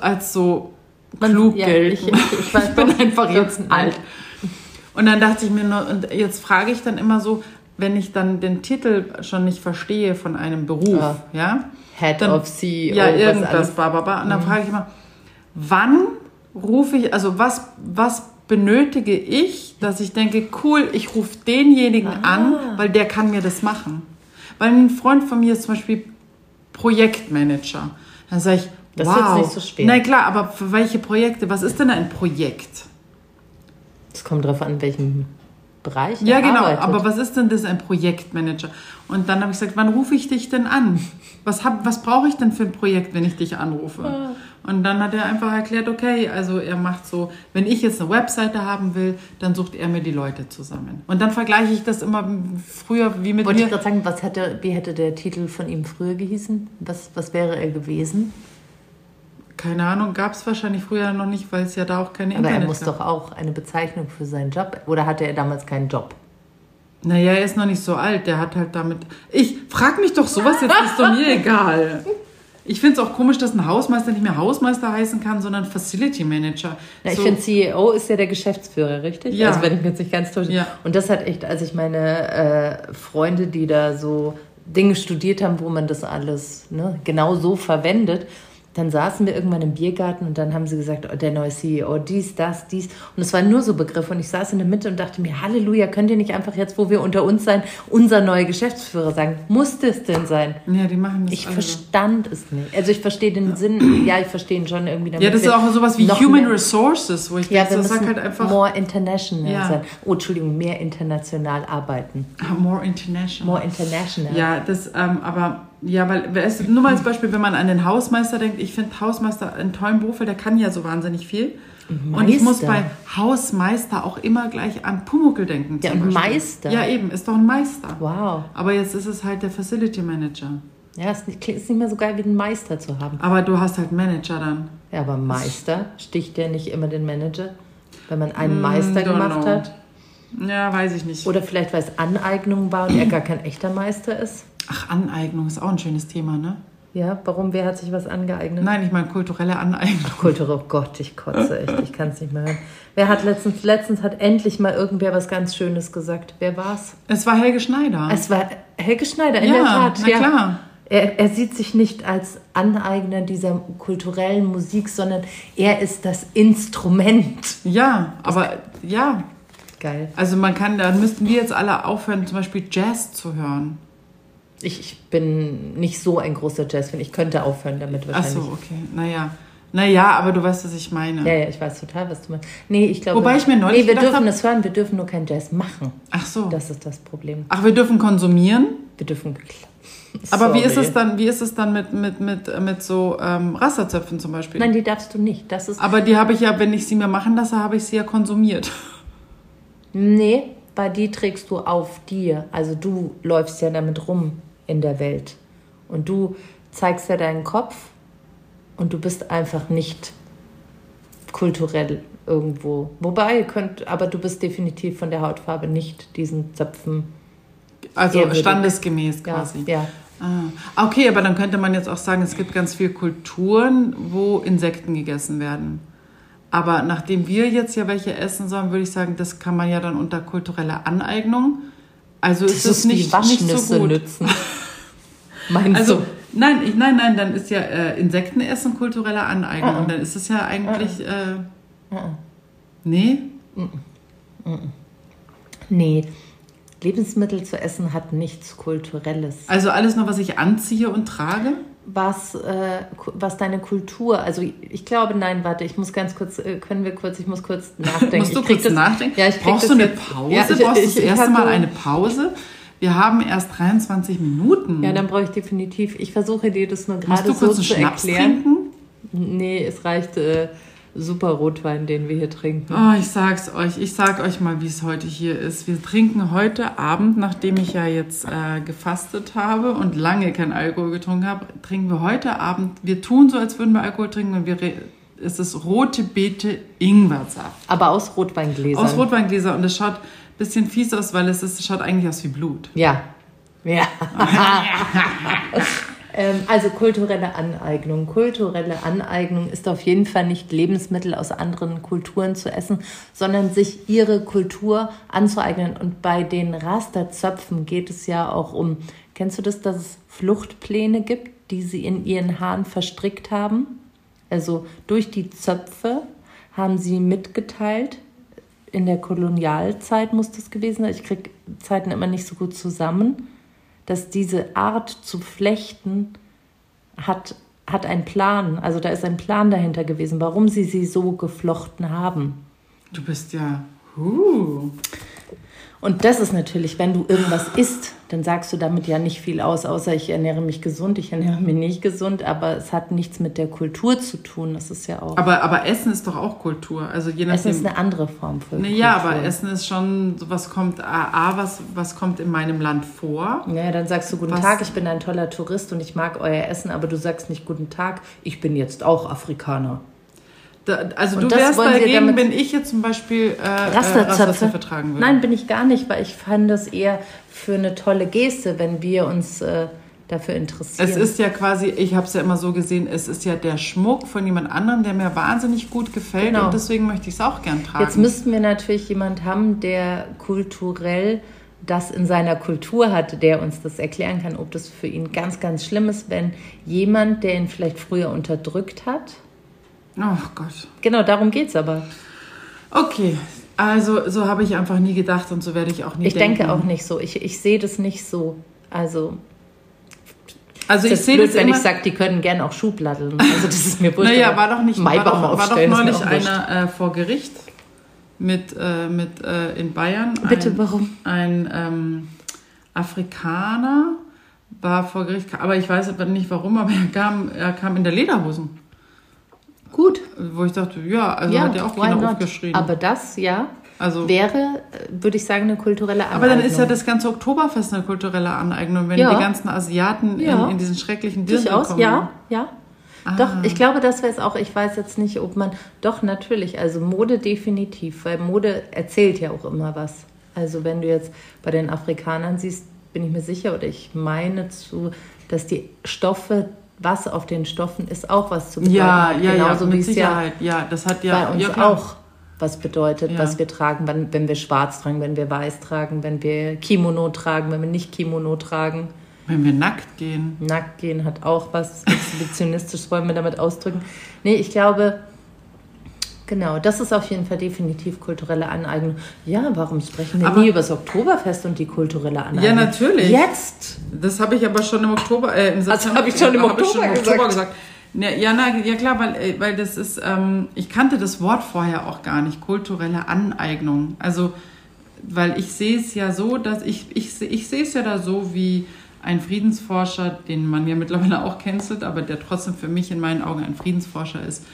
als so klug ja, gelten. ich- ich weiß [LAUGHS] ich bin doch, einfach jetzt alt. Und dann dachte ich mir nur, und jetzt frage ich dann immer so, wenn ich dann den Titel schon nicht verstehe von einem Beruf, Ja. ja, Head Dann- of CEO. ja, was irgendwas, bla, bla, bla. Und dann frage ich immer, wann rufe ich, also was, was benötige ich, dass ich denke, cool, ich rufe denjenigen Ah. an, weil der kann mir das machen. Weil ein Freund von mir ist zum Beispiel Projektmanager. Dann sage ich, Das ist wow. jetzt nicht so schwer. Na klar, aber für welche Projekte? Was ist denn ein Projekt? Es kommt darauf an, welchem Bereich Ja, genau. arbeitet. Aber was ist denn das, ein Projektmanager? Und dann habe ich gesagt, wann rufe ich dich denn an? Was, hab- was brauche ich denn für ein Projekt, wenn ich dich anrufe? Ah. Und dann hat er einfach erklärt, okay, also er macht so, wenn ich jetzt eine Webseite haben will, dann sucht er mir die Leute zusammen. Und dann vergleiche ich das immer früher wie mit Wollte ich mir. gerade sagen, was hätte, wie hätte der Titel von ihm früher gehießen? Was, was wäre er gewesen? Keine Ahnung, gab es wahrscheinlich früher noch nicht, weil es ja da auch keine Aber Internet er muss gab. doch auch eine Bezeichnung für seinen Job. Oder hatte er damals keinen Job? Naja, er ist noch nicht so alt, der hat halt damit. Ich frag mich doch sowas jetzt, ist doch mir egal. Ich finde es auch komisch, dass ein Hausmeister nicht mehr Hausmeister heißen kann, sondern Facility Manager. Ja, ich So- finde, CEO ist ja der Geschäftsführer, richtig? Ja. Also wenn ich mich jetzt nicht ganz täusche. Ja. Und das hat echt, als ich meine äh, Freunde, die da so Dinge studiert haben, wo man das alles ne, genau so verwendet, dann saßen wir irgendwann im Biergarten und dann haben sie gesagt, oh, der neue CEO, dies, das, dies. Und es waren nur so Begriffe. Und ich saß in der Mitte und dachte mir, Halleluja, könnt ihr nicht einfach jetzt, wo wir unter uns sein, unser neuer Geschäftsführer sagen? Muss das denn sein? ja, die machen das Ich alle verstand es nicht. Also ich verstehe den Sinn, ja, ich verstehe ihn schon irgendwie. damit Ja, das ist auch sowas wie Human mehr- Resources, wo ich ja, denke, das sagt halt einfach more international Ja. sein. Oh, Entschuldigung, mehr international arbeiten. Ah, more international. More international. Ja, das, ähm, aber ja, weil ist, nur mal als Beispiel, wenn man an den Hausmeister denkt, ich finde Hausmeister einen tollen Beruf, weil der kann ja so wahnsinnig viel. Und ich muss Meister. bei Hausmeister auch immer gleich an Pumuckl denken. Ja, und Beispiel. Meister. Ja, eben, ist doch ein Meister. Wow. Aber jetzt ist es halt der Facility Manager. Ja, ist nicht, ist nicht mehr so geil wie einen Meister zu haben. Aber du hast halt Manager dann. Ja, aber Meister sticht der nicht immer den Manager, wenn man einen Mm, Meister gemacht know. hat? Ja, weiß ich nicht. Oder vielleicht, weil es Aneignung war und er [CLEARS THROAT] gar kein echter Meister ist? Ach, Aneignung ist auch ein schönes Thema, ne? Ja, warum? Wer hat sich was angeeignet? Nein, ich meine kulturelle Aneignung. Kultur, oh Gott, ich kotze echt, ich kann es nicht mehr hören. Wer hat letztens, letztens hat endlich mal irgendwer was ganz Schönes gesagt. Wer war's? Es war Helge Schneider. Es war Helge Schneider, in Ja, der Tat. na klar. Er, er sieht sich nicht als Aneigner dieser kulturellen Musik, sondern er ist das Instrument. ja, aber ja, Geil. Also man kann, da müssten wir jetzt alle aufhören, zum Beispiel Jazz zu hören. Ich, ich bin nicht so ein großer Jazz-Fan. Ich könnte aufhören damit Ach wahrscheinlich. so, okay. Naja. Naja, aber du weißt, was ich meine. Ja, ja, ich weiß total, was du meinst. Nee, ich glaube. Wobei ich mir neulich Nee, wir dürfen hab- das hören, wir dürfen nur kein Jazz machen. Ach so. Das ist das Problem. Ach, wir dürfen konsumieren. Wir dürfen. [LAUGHS] Aber wie ist es dann, wie ist es dann mit, mit, mit, mit so ähm, Rasterzöpfen zum Beispiel? Nein, die darfst du nicht. Das ist. Aber die habe ich ja, wenn ich sie mir machen lasse, habe ich sie ja konsumiert. Nee, bei die trägst du auf dir. Also du läufst ja damit rum in der Welt. Und du zeigst ja deinen Kopf und du bist einfach nicht kulturell irgendwo. Wobei, ihr könnt, aber du bist definitiv von der Hautfarbe nicht diesen Zöpfen. Also Ehrwürdig. standesgemäß Ja, quasi. ja. Ah. Okay, aber dann könnte man jetzt auch sagen, es gibt ganz viele Kulturen, wo Insekten gegessen werden. Aber nachdem wir jetzt ja welche essen sollen, würde ich sagen, das kann man ja dann unter kulturelle Aneignung. Also ist es nicht, nicht so gut. nützen. [LAUGHS] Meinst Also du? nein, ich, nein, nein, dann ist ja äh, Insektenessen kulturelle Aneignung. Und dann ist es ja eigentlich. Äh, nee? Nee. Lebensmittel zu essen hat nichts Kulturelles. Also alles nur, was ich anziehe und trage? was, äh, was deine Kultur, also ich glaube, nein, warte, ich muss ganz kurz, äh, können wir kurz, ich muss kurz [LAUGHS] nachdenken. Musst du kurz nachdenken? Ja, ich Brauchst das du eine jetzt- Pause? Ja, ich- Brauchst du das erste Mal eine Pause? Wir haben erst 23 Minuten. Ja, dann brauche ich definitiv, ich versuche dir das nur gerade du so kurz einen zu Schnaps erklären. trinken? Nee, es reicht äh, super Rotwein, den wir hier trinken. Oh, ich sag's euch, ich sag euch mal, wie es heute hier ist. Wir trinken heute Abend, nachdem ich ja jetzt äh, gefastet habe und lange kein Alkohol getrunken habe, trinken wir heute Abend, wir tun so, als würden wir Alkohol trinken und wir es ist rote Beete Ingwersaft. Aber aus Rotweingläsern. Aus Rotweingläser und es schaut bisschen fies aus, weil es, ist, schaut eigentlich aus wie Blut. Ja. Ja. [LAUGHS] ähm, also kulturelle Aneignung. Kulturelle Aneignung ist auf jeden Fall nicht Lebensmittel aus anderen Kulturen zu essen, sondern sich ihre Kultur anzueignen. Und bei den Rasterzöpfen geht es ja auch um, kennst du das, dass es Fluchtpläne gibt, die sie in ihren Haaren verstrickt haben? Also durch die Zöpfe haben sie mitgeteilt, in der Kolonialzeit muss das gewesen sein. Ich kriege Zeiten immer nicht so gut zusammen, dass diese Art zu flechten hat, hat einen Plan. Also da ist ein Plan dahinter gewesen, warum sie sie so geflochten haben. Du bist ja. Uh. Und das ist natürlich, wenn du irgendwas isst, dann sagst du damit ja nicht viel aus, außer ich ernähre mich gesund, ich ernähre mich nicht gesund, aber es hat nichts mit der Kultur zu tun. Das ist ja auch. Aber, aber Essen ist doch auch Kultur. Also je Essen ist nachdem. eine andere Form von Ne, Kultur. ja, aber Essen ist schon, so was kommt, A, A, was, was kommt in meinem Land vor? Ja, dann sagst du Guten Was- Tag, ich bin ein toller Tourist und ich mag euer Essen, aber du sagst nicht Guten Tag, ich bin jetzt auch Afrikaner. Da, also Und du das wärst dagegen, wenn ich jetzt zum Beispiel äh, äh, Rasterzöpfe. Rasterzöpfe tragen würde. Nein, bin ich gar nicht, weil ich fand das eher für eine tolle Geste, wenn wir uns äh, dafür interessieren. Es ist ja quasi, ich habe es ja immer so gesehen, es ist ja der Schmuck von jemand anderem, der mir wahnsinnig gut gefällt Genau. und deswegen möchte ich es auch gern tragen. Jetzt müssten wir natürlich jemand haben, der kulturell das in seiner Kultur hat, der uns das erklären kann, ob das für ihn ganz, ganz schlimm ist, wenn jemand, der ihn vielleicht früher unterdrückt hat. Oh Gott. Genau, darum geht es aber. Okay, also so habe ich einfach nie gedacht und so werde ich auch nie Ich denken. denke auch nicht so. Ich, ich sehe das nicht so. Also, Also ich sehe das wenn ich sage, die können gerne auch Schubladeln. Also, das ist mir wurscht. Naja, war doch nicht war doch, war doch neulich einer äh, vor Gericht mit, äh, mit äh, in Bayern. Bitte, ein, warum? Ein ähm, Afrikaner war vor Gericht, aber ich weiß aber nicht warum, aber er kam, er kam in der Lederhosen. Gut. Wo ich dachte, ja, also ja, hat ja auch keiner not? aufgeschrieben. Aber das, ja, also, wäre, würde ich sagen, eine kulturelle Aneignung. aber dann ist ja das ganze Oktoberfest eine kulturelle Aneignung, wenn Ja. die ganzen Asiaten Ja. in, in diesen schrecklichen Dirndl Durchaus, kommen. ja, ja. Ah. Doch, ich glaube, das wäre es auch. Ich weiß jetzt nicht, ob man. Doch, natürlich. Also Mode definitiv, weil Mode erzählt ja auch immer was. Also wenn du jetzt bei den Afrikanern siehst, bin ich mir sicher oder ich meine zu, dass die Stoffe, was auf den Stoffen ist, auch was zu bedeuten Ja, ja, ja, Genauso wie mit es ja Sicherheit. Ja, das hat ja, bei uns ja, auch was bedeutet, Ja. was wir tragen, wenn, wenn wir schwarz tragen, wenn wir weiß tragen, wenn wir Kimono tragen, wenn wir nicht Kimono tragen. Wenn wir nackt gehen. Nackt gehen hat auch was exhibitionistisches, [LAUGHS] wollen wir damit ausdrücken. Nee, ich glaube, genau, das ist auf jeden Fall definitiv kulturelle Aneignung. Ja, warum sprechen wir Aber- nie über das Oktoberfest und die kulturelle Aneignung? Ja, natürlich. Jetzt! Das habe ich aber schon im Oktober, äh, im September, habe ich schon im hab ich Oktober Oktober gesagt. gesagt. Ja, ja, na, ja klar, weil, äh, weil das ist, ähm, ich kannte das Wort vorher auch gar nicht, kulturelle Aneignung. Also, weil ich sehe es ja so, dass ich, ich, ich sehe es ja da so wie ein Friedensforscher, den man ja mittlerweile auch cancelt, aber der trotzdem für mich in meinen Augen ein Friedensforscher ist.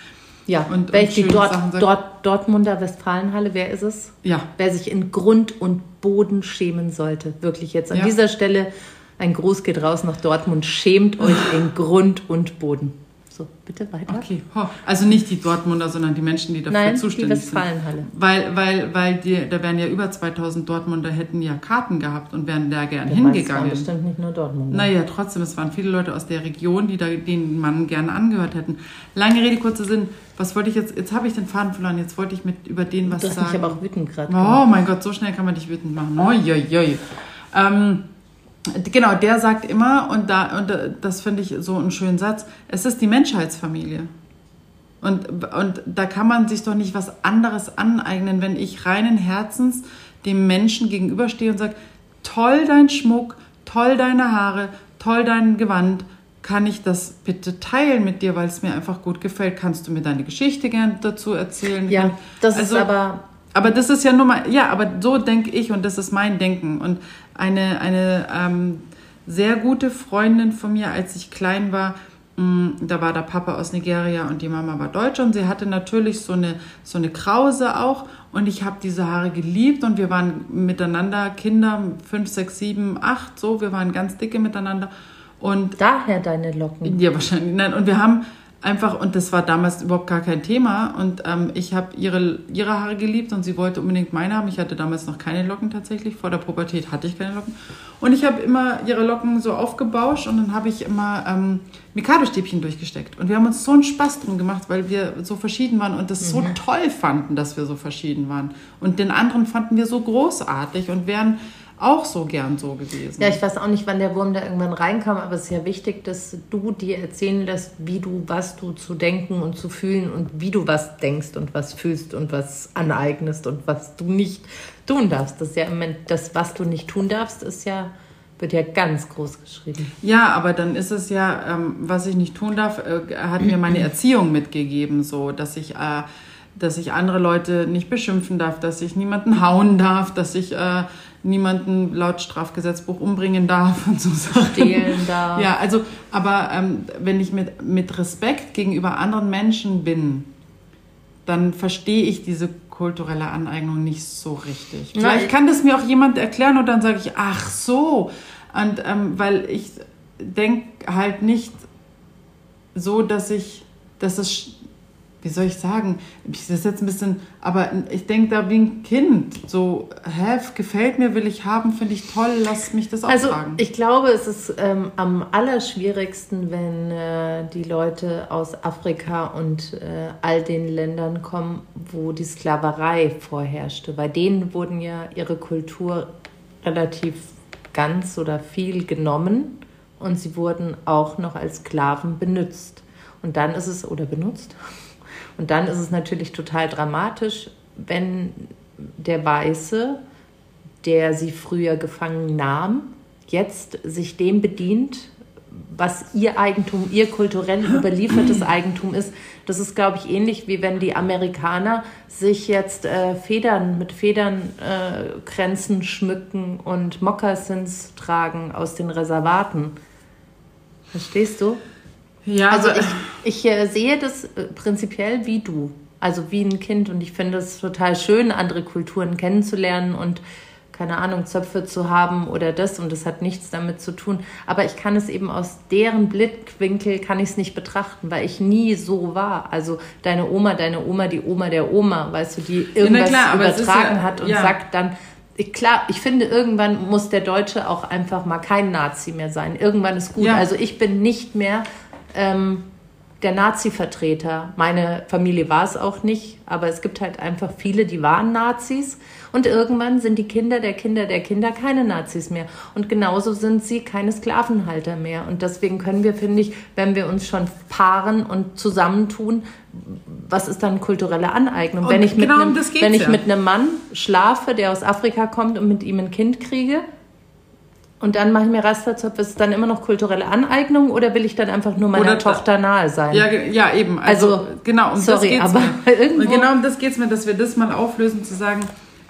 Ja, Und- und die Dort, Dort, Dortmunder Westfalenhalle, wer ist es? Ja, Wer sich in Grund und Boden schämen sollte. Wirklich jetzt an Ja. dieser Stelle ein Gruß geht raus nach Dortmund. Schämt euch [LAUGHS] in Grund und Boden. So, bitte weiter. okay. Also nicht die Dortmunder, sondern die Menschen, die dafür Nein, die zuständig sind. Westfalenhalle. Weil, weil, weil die, da wären ja über 2000 Dortmunder hätten ja Karten gehabt und wären da gern Ja, Das waren hingegangen. bestimmt nicht nur Dortmund. Naja, trotzdem, es waren viele Leute aus der Region, die da den Mann gerne angehört hätten. Lange Rede, kurzer Sinn. Was wollte ich jetzt? Jetzt habe ich den Faden verloren. Jetzt wollte ich mit über den was Du hast sagen. mich aber auch wütend gerade Oh mein Gott, so schnell kann man dich wütend machen. Uiuiui. Ähm, genau, der sagt immer, und, da, und äh, das finde ich so einen schönen Satz, es ist die Menschheitsfamilie. Und, und da kann man sich doch nicht was anderes aneignen, wenn ich reinen Herzens dem Menschen gegenüberstehe und sage, toll dein Schmuck, toll deine Haare, toll dein Gewand, kann ich das bitte teilen mit dir, weil es mir einfach gut gefällt? Kannst du mir deine Geschichte gern dazu erzählen? Ja, das Also- ist aber. Aber das ist ja nur mal, ja, aber so denke ich und das ist mein Denken. Und eine, eine ähm, sehr gute Freundin von mir, als ich klein war, mh, da war der Papa aus Nigeria und die Mama war Deutsche und sie hatte natürlich so eine, so eine Krause auch und ich habe diese Haare geliebt und wir waren miteinander Kinder, fünf, sechs, sieben, acht, so, wir waren ganz dicke miteinander und Daher deine Locken. ja, wahrscheinlich. Nein, und wir haben einfach, und das war damals überhaupt gar kein Thema, und ähm, ich habe ihre, ihre Haare geliebt und sie wollte unbedingt meine haben. Ich hatte damals noch keine Locken tatsächlich. Vor der Pubertät hatte ich keine Locken. Und ich habe immer ihre Locken so aufgebauscht und dann habe ich immer ähm, Mikado-Stäbchen durchgesteckt. Und wir haben uns so einen Spaß drum gemacht, weil wir so verschieden waren und das so toll fanden, dass wir so verschieden waren. Und den anderen fanden wir so großartig und wären auch so gern so gewesen. Ja, ich weiß auch nicht, wann der Wurm da irgendwann reinkam, aber es ist ja wichtig, dass du dir erzählen lässt, wie du, was du zu denken und zu fühlen und wie du was denkst und was fühlst und was aneignest und was du nicht tun darfst. Das ist ja im Moment, das, was du nicht tun darfst, ist ja, wird ja ganz groß geschrieben. Ja, aber dann ist es ja, ähm, was ich nicht tun darf, äh, hat mir meine Erziehung mitgegeben, so dass ich, äh, dass ich andere Leute nicht beschimpfen darf, dass ich niemanden hauen darf, dass ich äh, niemanden laut Strafgesetzbuch umbringen darf und so Sachen. Stehlen [LAUGHS] darf. Ja, also, aber ähm, wenn ich mit, mit Respekt gegenüber anderen Menschen bin, dann verstehe ich diese kulturelle Aneignung nicht so richtig. Na, Vielleicht ich- kann das mir auch jemand erklären und dann sage ich, ach so. Und ähm, weil ich denke halt nicht so, dass ich, dass es, wie soll ich sagen, das ist jetzt ein bisschen, aber ich denke da wie ein Kind, so, hä, gefällt mir, will ich haben, finde ich toll, lass mich das auch Also tragen. ich glaube, es ist ähm, am allerschwierigsten, wenn äh, die Leute aus Afrika und äh, all den Ländern kommen, wo die Sklaverei vorherrschte. Bei denen wurden ja ihre Kultur relativ ganz oder viel genommen und sie wurden auch noch als Sklaven benutzt. Und dann ist es, oder benutzt, und dann ist es natürlich total dramatisch, wenn der Weiße, der sie früher gefangen nahm, jetzt sich dem bedient, was ihr Eigentum, ihr kulturell überliefertes [CLEARS THROAT] Eigentum ist. Das ist, glaube ich, ähnlich wie wenn die Amerikaner sich jetzt äh, Federn mit Federn äh, schmücken und Mokassins tragen aus den Reservaten. Verstehst du? Ja, Also ich, ich äh, sehe das äh, prinzipiell wie du, also wie ein Kind und ich finde es total schön, andere Kulturen kennenzulernen und keine Ahnung, Zöpfe zu haben oder das und das hat nichts damit zu tun. Aber ich kann es eben aus deren Blickwinkel kann ich es nicht betrachten, weil ich nie so war. Also deine Oma, deine Oma, die Oma der Oma, weißt du, die irgendwas klar, es ist übertragen ja- hat und ja. sagt dann, ich, klar, ich finde, irgendwann muss der Deutsche auch einfach mal kein Nazi mehr sein. Irgendwann ist gut. Ja. Also ich bin nicht mehr ähm, der Nazi-Vertreter. Meine Familie war es auch nicht, aber es gibt halt einfach viele, die waren Nazis. Und irgendwann sind die Kinder der Kinder der Kinder keine Nazis mehr. Und genauso sind sie keine Sklavenhalter mehr. Und deswegen können wir, finde ich, wenn wir uns schon paaren und zusammentun, was ist dann kulturelle Aneignung? Und wenn ich, mit, genau um einem, wenn ich ja. mit einem Mann schlafe, der aus Afrika kommt und mit ihm ein Kind kriege, und dann mache ich mir Rasterzopf, ist es dann immer noch kulturelle Aneignung oder will ich dann einfach nur meiner Oder- Tochter nahe sein? Ja, ja, eben. Also, Also, genau, um sorry, das geht's aber mir. [LAUGHS] genau um das geht's mir, dass wir das mal auflösen, zu sagen,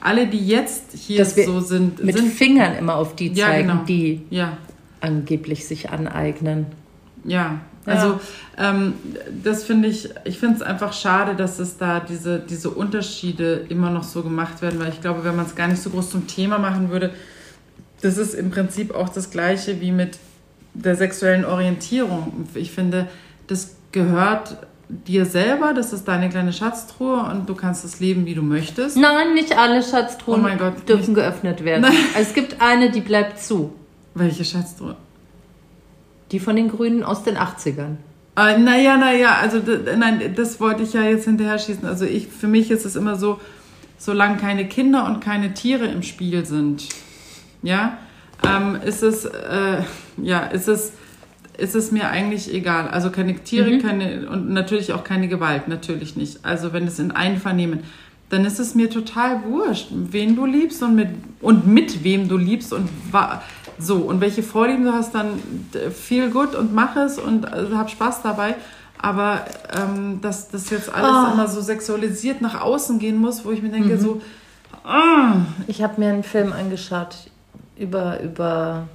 alle, die jetzt hier so sind, mit sind Fingern immer auf die Ja, zeigen, genau. die ja, angeblich sich aneignen. ja. Ja. Also ähm, das finde ich, ich finde es einfach schade, dass es da diese, diese Unterschiede immer noch so gemacht werden, weil ich glaube, wenn man es gar nicht so groß zum Thema machen würde, das ist im Prinzip auch das gleiche wie mit der sexuellen Orientierung. Ich finde, das gehört dir selber, das ist deine kleine Schatztruhe und du kannst es leben, wie du möchtest. Nein, nicht alle Schatztruhen Oh Gott, dürfen geöffnet werden. Nein. Es gibt eine, die bleibt zu. Welche Schatztruhe? Die von den Grünen aus den 80ern. Äh, naja, naja, also nein, das wollte ich ja jetzt hinterher schießen. Also ich, für mich ist es immer so, solange keine Kinder und keine Tiere im Spiel sind, ja, ähm, ist es, äh, ja, ist es, ist es mir eigentlich egal. Also keine Tiere, keine und natürlich auch keine Gewalt, natürlich nicht. Also wenn es in Einvernehmen, dann ist es mir total wurscht, wen du liebst und mit und mit wem du liebst und so und welche Vorlieben du hast, dann viel gut und mach es und äh, hab Spaß dabei. Aber ähm, dass das jetzt alles Oh. immer so sexualisiert nach außen gehen muss, wo ich mir denke, so, ah, Ich habe mir einen Film angeschaut über, über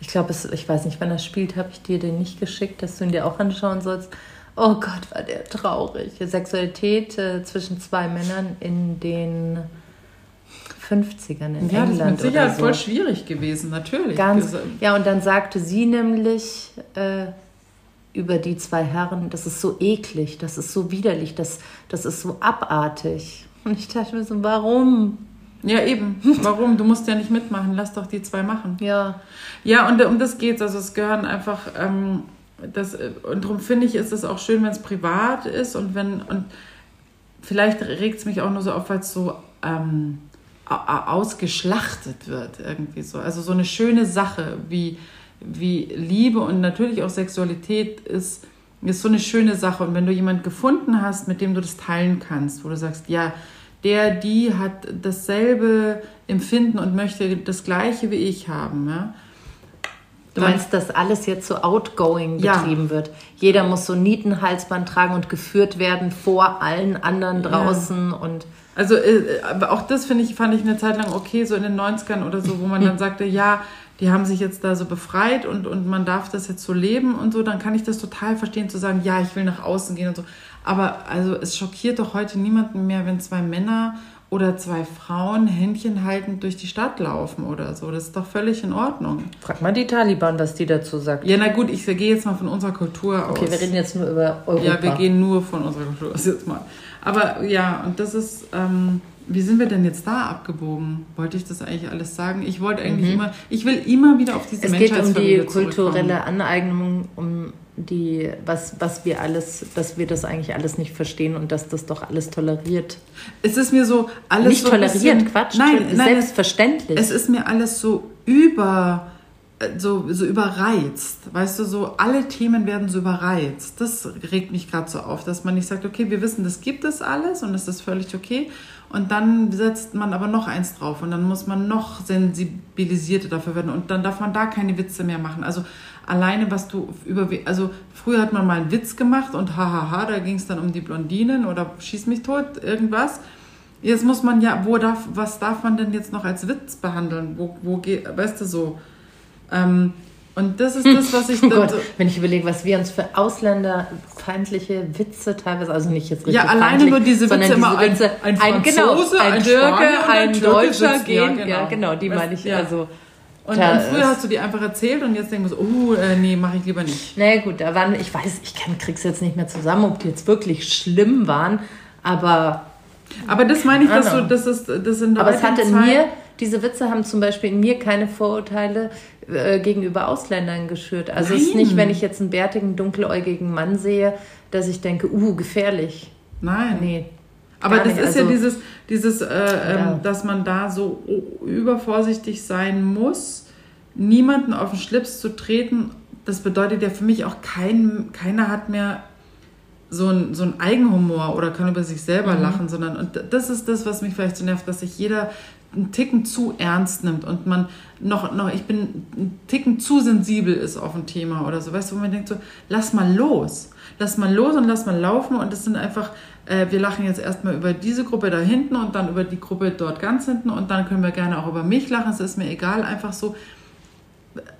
ich glaube, es- ich weiß nicht, wann das spielt, habe ich dir den nicht geschickt, dass du ihn dir auch anschauen sollst. Oh Gott, war der traurig. Sexualität äh, zwischen zwei Männern in den 50ern in ja, das ist England mit Sicherheit so. voll schwierig gewesen, natürlich. Ganz, Ges- ja, und dann sagte sie nämlich äh, über die zwei Herren, das ist so eklig, das ist so widerlich, das, das ist so abartig. Und ich dachte mir so, warum? Ja, eben. [LAUGHS] Warum? Du musst ja nicht mitmachen. Lass doch die zwei machen. Ja, Ja, und um das geht's. Also es gehören einfach, ähm, das, äh, und darum finde ich, ist es auch schön, wenn es privat ist und wenn, und vielleicht regt es mich auch nur so auf, weil es so ähm, au- au- ausgeschlachtet wird irgendwie so. Also so eine schöne Sache wie, wie Liebe und natürlich auch Sexualität ist, ist so eine schöne Sache. Und wenn du jemanden gefunden hast, mit dem du das teilen kannst, wo du sagst, ja, der, die hat dasselbe Empfinden und möchte das Gleiche wie ich haben, ja, Du meinst, dass alles jetzt so outgoing Ja. betrieben wird? Jeder muss so Nietenhalsband tragen und geführt werden vor allen anderen draußen und Also äh, auch das finde ich, fand ich eine Zeit lang okay, so in den 90ern oder so, wo man dann [LAUGHS] sagte, ja, die haben sich jetzt da so befreit und, und man darf das jetzt so leben und so, dann kann ich das total verstehen, zu sagen, ja, ich will nach außen gehen und so. Aber also es schockiert doch heute niemanden mehr, wenn zwei Männer oder zwei Frauen Händchen haltend durch die Stadt laufen oder so. Das ist doch völlig in Ordnung. Frag mal die Taliban, was die dazu sagt. Ja, na gut, ich gehe jetzt mal von unserer Kultur aus. Okay, wir reden jetzt nur über Europa. Ja, wir gehen nur von unserer Kultur aus jetzt mal. Aber ja, und das ist, ähm, wie sind wir denn jetzt da abgebogen? Wollte ich das eigentlich alles sagen? Ich wollte eigentlich Mhm. immer, ich will immer wieder auf diese Es geht um die kulturelle. Aneignung, um die, was, was wir alles, dass wir das eigentlich alles nicht verstehen und dass das doch alles toleriert. Es ist mir so alles nicht so toleriert, bisschen- Quatsch, Nein, nein, selbstverständlich. es ist mir alles so über äh, so, so überreizt. Weißt du, so alle Themen werden so überreizt. Das regt mich gerade so auf, dass man nicht sagt, okay, wir wissen, das gibt es alles und das ist völlig okay. Und dann setzt man aber noch eins drauf und dann muss man noch sensibilisierter dafür werden und dann darf man da keine Witze mehr machen. Also alleine, was du über, also früher hat man mal einen Witz gemacht und hahaha, da ging es dann um die Blondinen oder schieß mich tot, irgendwas. Jetzt muss man ja, wo darf, was darf man denn jetzt noch als Witz behandeln? Wo, wo geht, weißt du so? Ähm, und das ist [LAUGHS] das, was ich Oh Gott, wenn ich überlege, was wir uns für ausländerfeindliche Witze teilweise, also nicht jetzt richtig Ja, alleine nur diese Witze diese immer, ein- Witze, ein genau, Franzose, ein ein Türke, ein ein Deutscher sitzt- ja, gehen, ja, genau. genau, die meine ich, ja. also und, früher hast du die einfach erzählt und jetzt wir so, oh, äh, nee, mache ich lieber nicht. naja gut, da waren, ich weiß, ich kann, krieg's jetzt nicht mehr zusammen, ob die jetzt wirklich schlimm waren, aber Aber das meine ich, dass du, das ist, das in der Aber es hat in Zeit- mir, diese Witze haben zum Beispiel in mir keine Vorurteile äh, gegenüber Ausländern geschürt. Also es ist Nein. nicht, wenn ich jetzt einen bärtigen, dunkeläugigen Mann sehe, dass ich denke, uh, gefährlich. Nein. Nee. Aber das nicht, ist ja also- dieses, dieses äh, ähm, Ja. dass man da so übervorsichtig sein muss, niemanden auf den Schlips zu treten. Das bedeutet ja für mich auch, kein, keiner hat mehr so ein, so ein Eigenhumor oder kann über sich selber lachen, sondern und das ist das, was mich vielleicht so nervt, dass sich jeder einen Ticken zu ernst nimmt und man noch, noch ich bin einen Ticken zu sensibel ist auf ein Thema oder so, weißt du, wo man denkt so, lass mal los, lass mal los und lass mal laufen und es sind einfach, äh, wir lachen jetzt erstmal über diese Gruppe da hinten und dann über die Gruppe dort ganz hinten und dann können wir gerne auch über mich lachen, es ist mir egal, einfach so,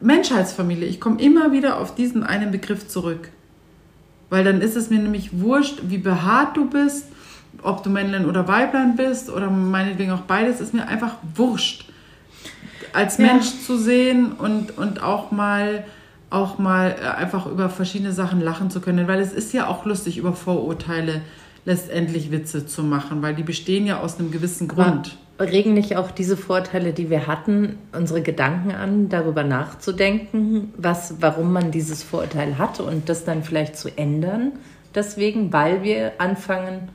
Menschheitsfamilie, ich komme immer wieder auf diesen einen Begriff zurück. Weil dann ist es mir nämlich wurscht, wie behaart du bist, ob du Männlein oder Weiblein bist oder meinetwegen auch beides, ist mir einfach wurscht. Als Ja. Mensch zu sehen und, und auch mal auch mal äh, einfach über verschiedene Sachen lachen zu können, weil es ist ja auch lustig, über Vorurteile letztendlich Witze zu machen, weil die bestehen ja aus einem gewissen Grund. Regen nicht auch diese Vorteile, die wir hatten, unsere Gedanken an, darüber nachzudenken, was, warum man dieses Vorurteil hat und das dann vielleicht zu ändern, deswegen, weil wir anfangen,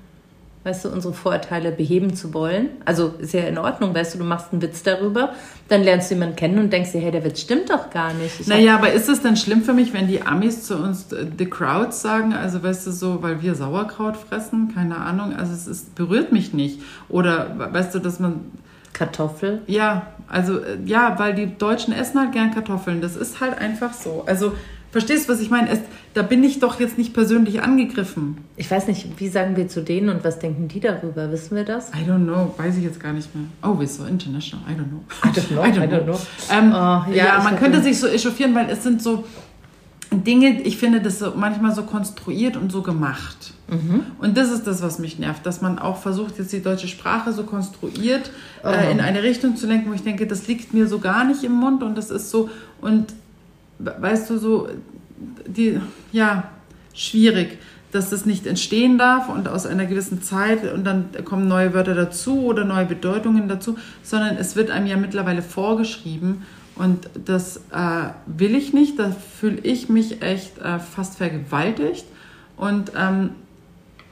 weißt du, unsere Vorurteile beheben zu wollen. Also ist ja in Ordnung, weißt du, du machst einen Witz darüber, dann lernst du jemanden kennen und denkst dir, hey, der Witz stimmt doch gar nicht. Ich Naja, aber ist es denn schlimm für mich, wenn die Amis zu uns äh, The Crowds sagen? Also, weißt du, so, weil wir Sauerkraut fressen? Keine Ahnung. Also, es ist, berührt mich nicht. Oder, weißt du, dass man, Kartoffel. ja, also, äh, ja, weil die Deutschen essen halt gern Kartoffeln. Das ist halt einfach so. Also, verstehst du, was ich meine? Es, da bin ich doch jetzt nicht persönlich angegriffen. Ich weiß nicht, wie sagen wir zu denen und was denken die darüber? Wissen wir das? I don't know. Weiß ich jetzt gar nicht mehr. Oh, we're so international. I don't know. I don't know, [LAUGHS] I don't know. Ähm, Oh, ja, ja, man könnte sich so echauffieren, weil es sind so Dinge, ich finde das so manchmal so konstruiert und so gemacht. Mhm. Und das ist das, was mich nervt, dass man auch versucht, jetzt die deutsche Sprache so konstruiert Oh. äh, in eine Richtung zu lenken, wo ich denke, das liegt mir so gar nicht im Mund und das ist so, und weißt du, so, die, ja, schwierig, dass das nicht entstehen darf und aus einer gewissen Zeit und dann kommen neue Wörter dazu oder neue Bedeutungen dazu, sondern es wird einem ja mittlerweile vorgeschrieben und das äh, will ich nicht, da fühle ich mich echt äh, fast vergewaltigt und ähm,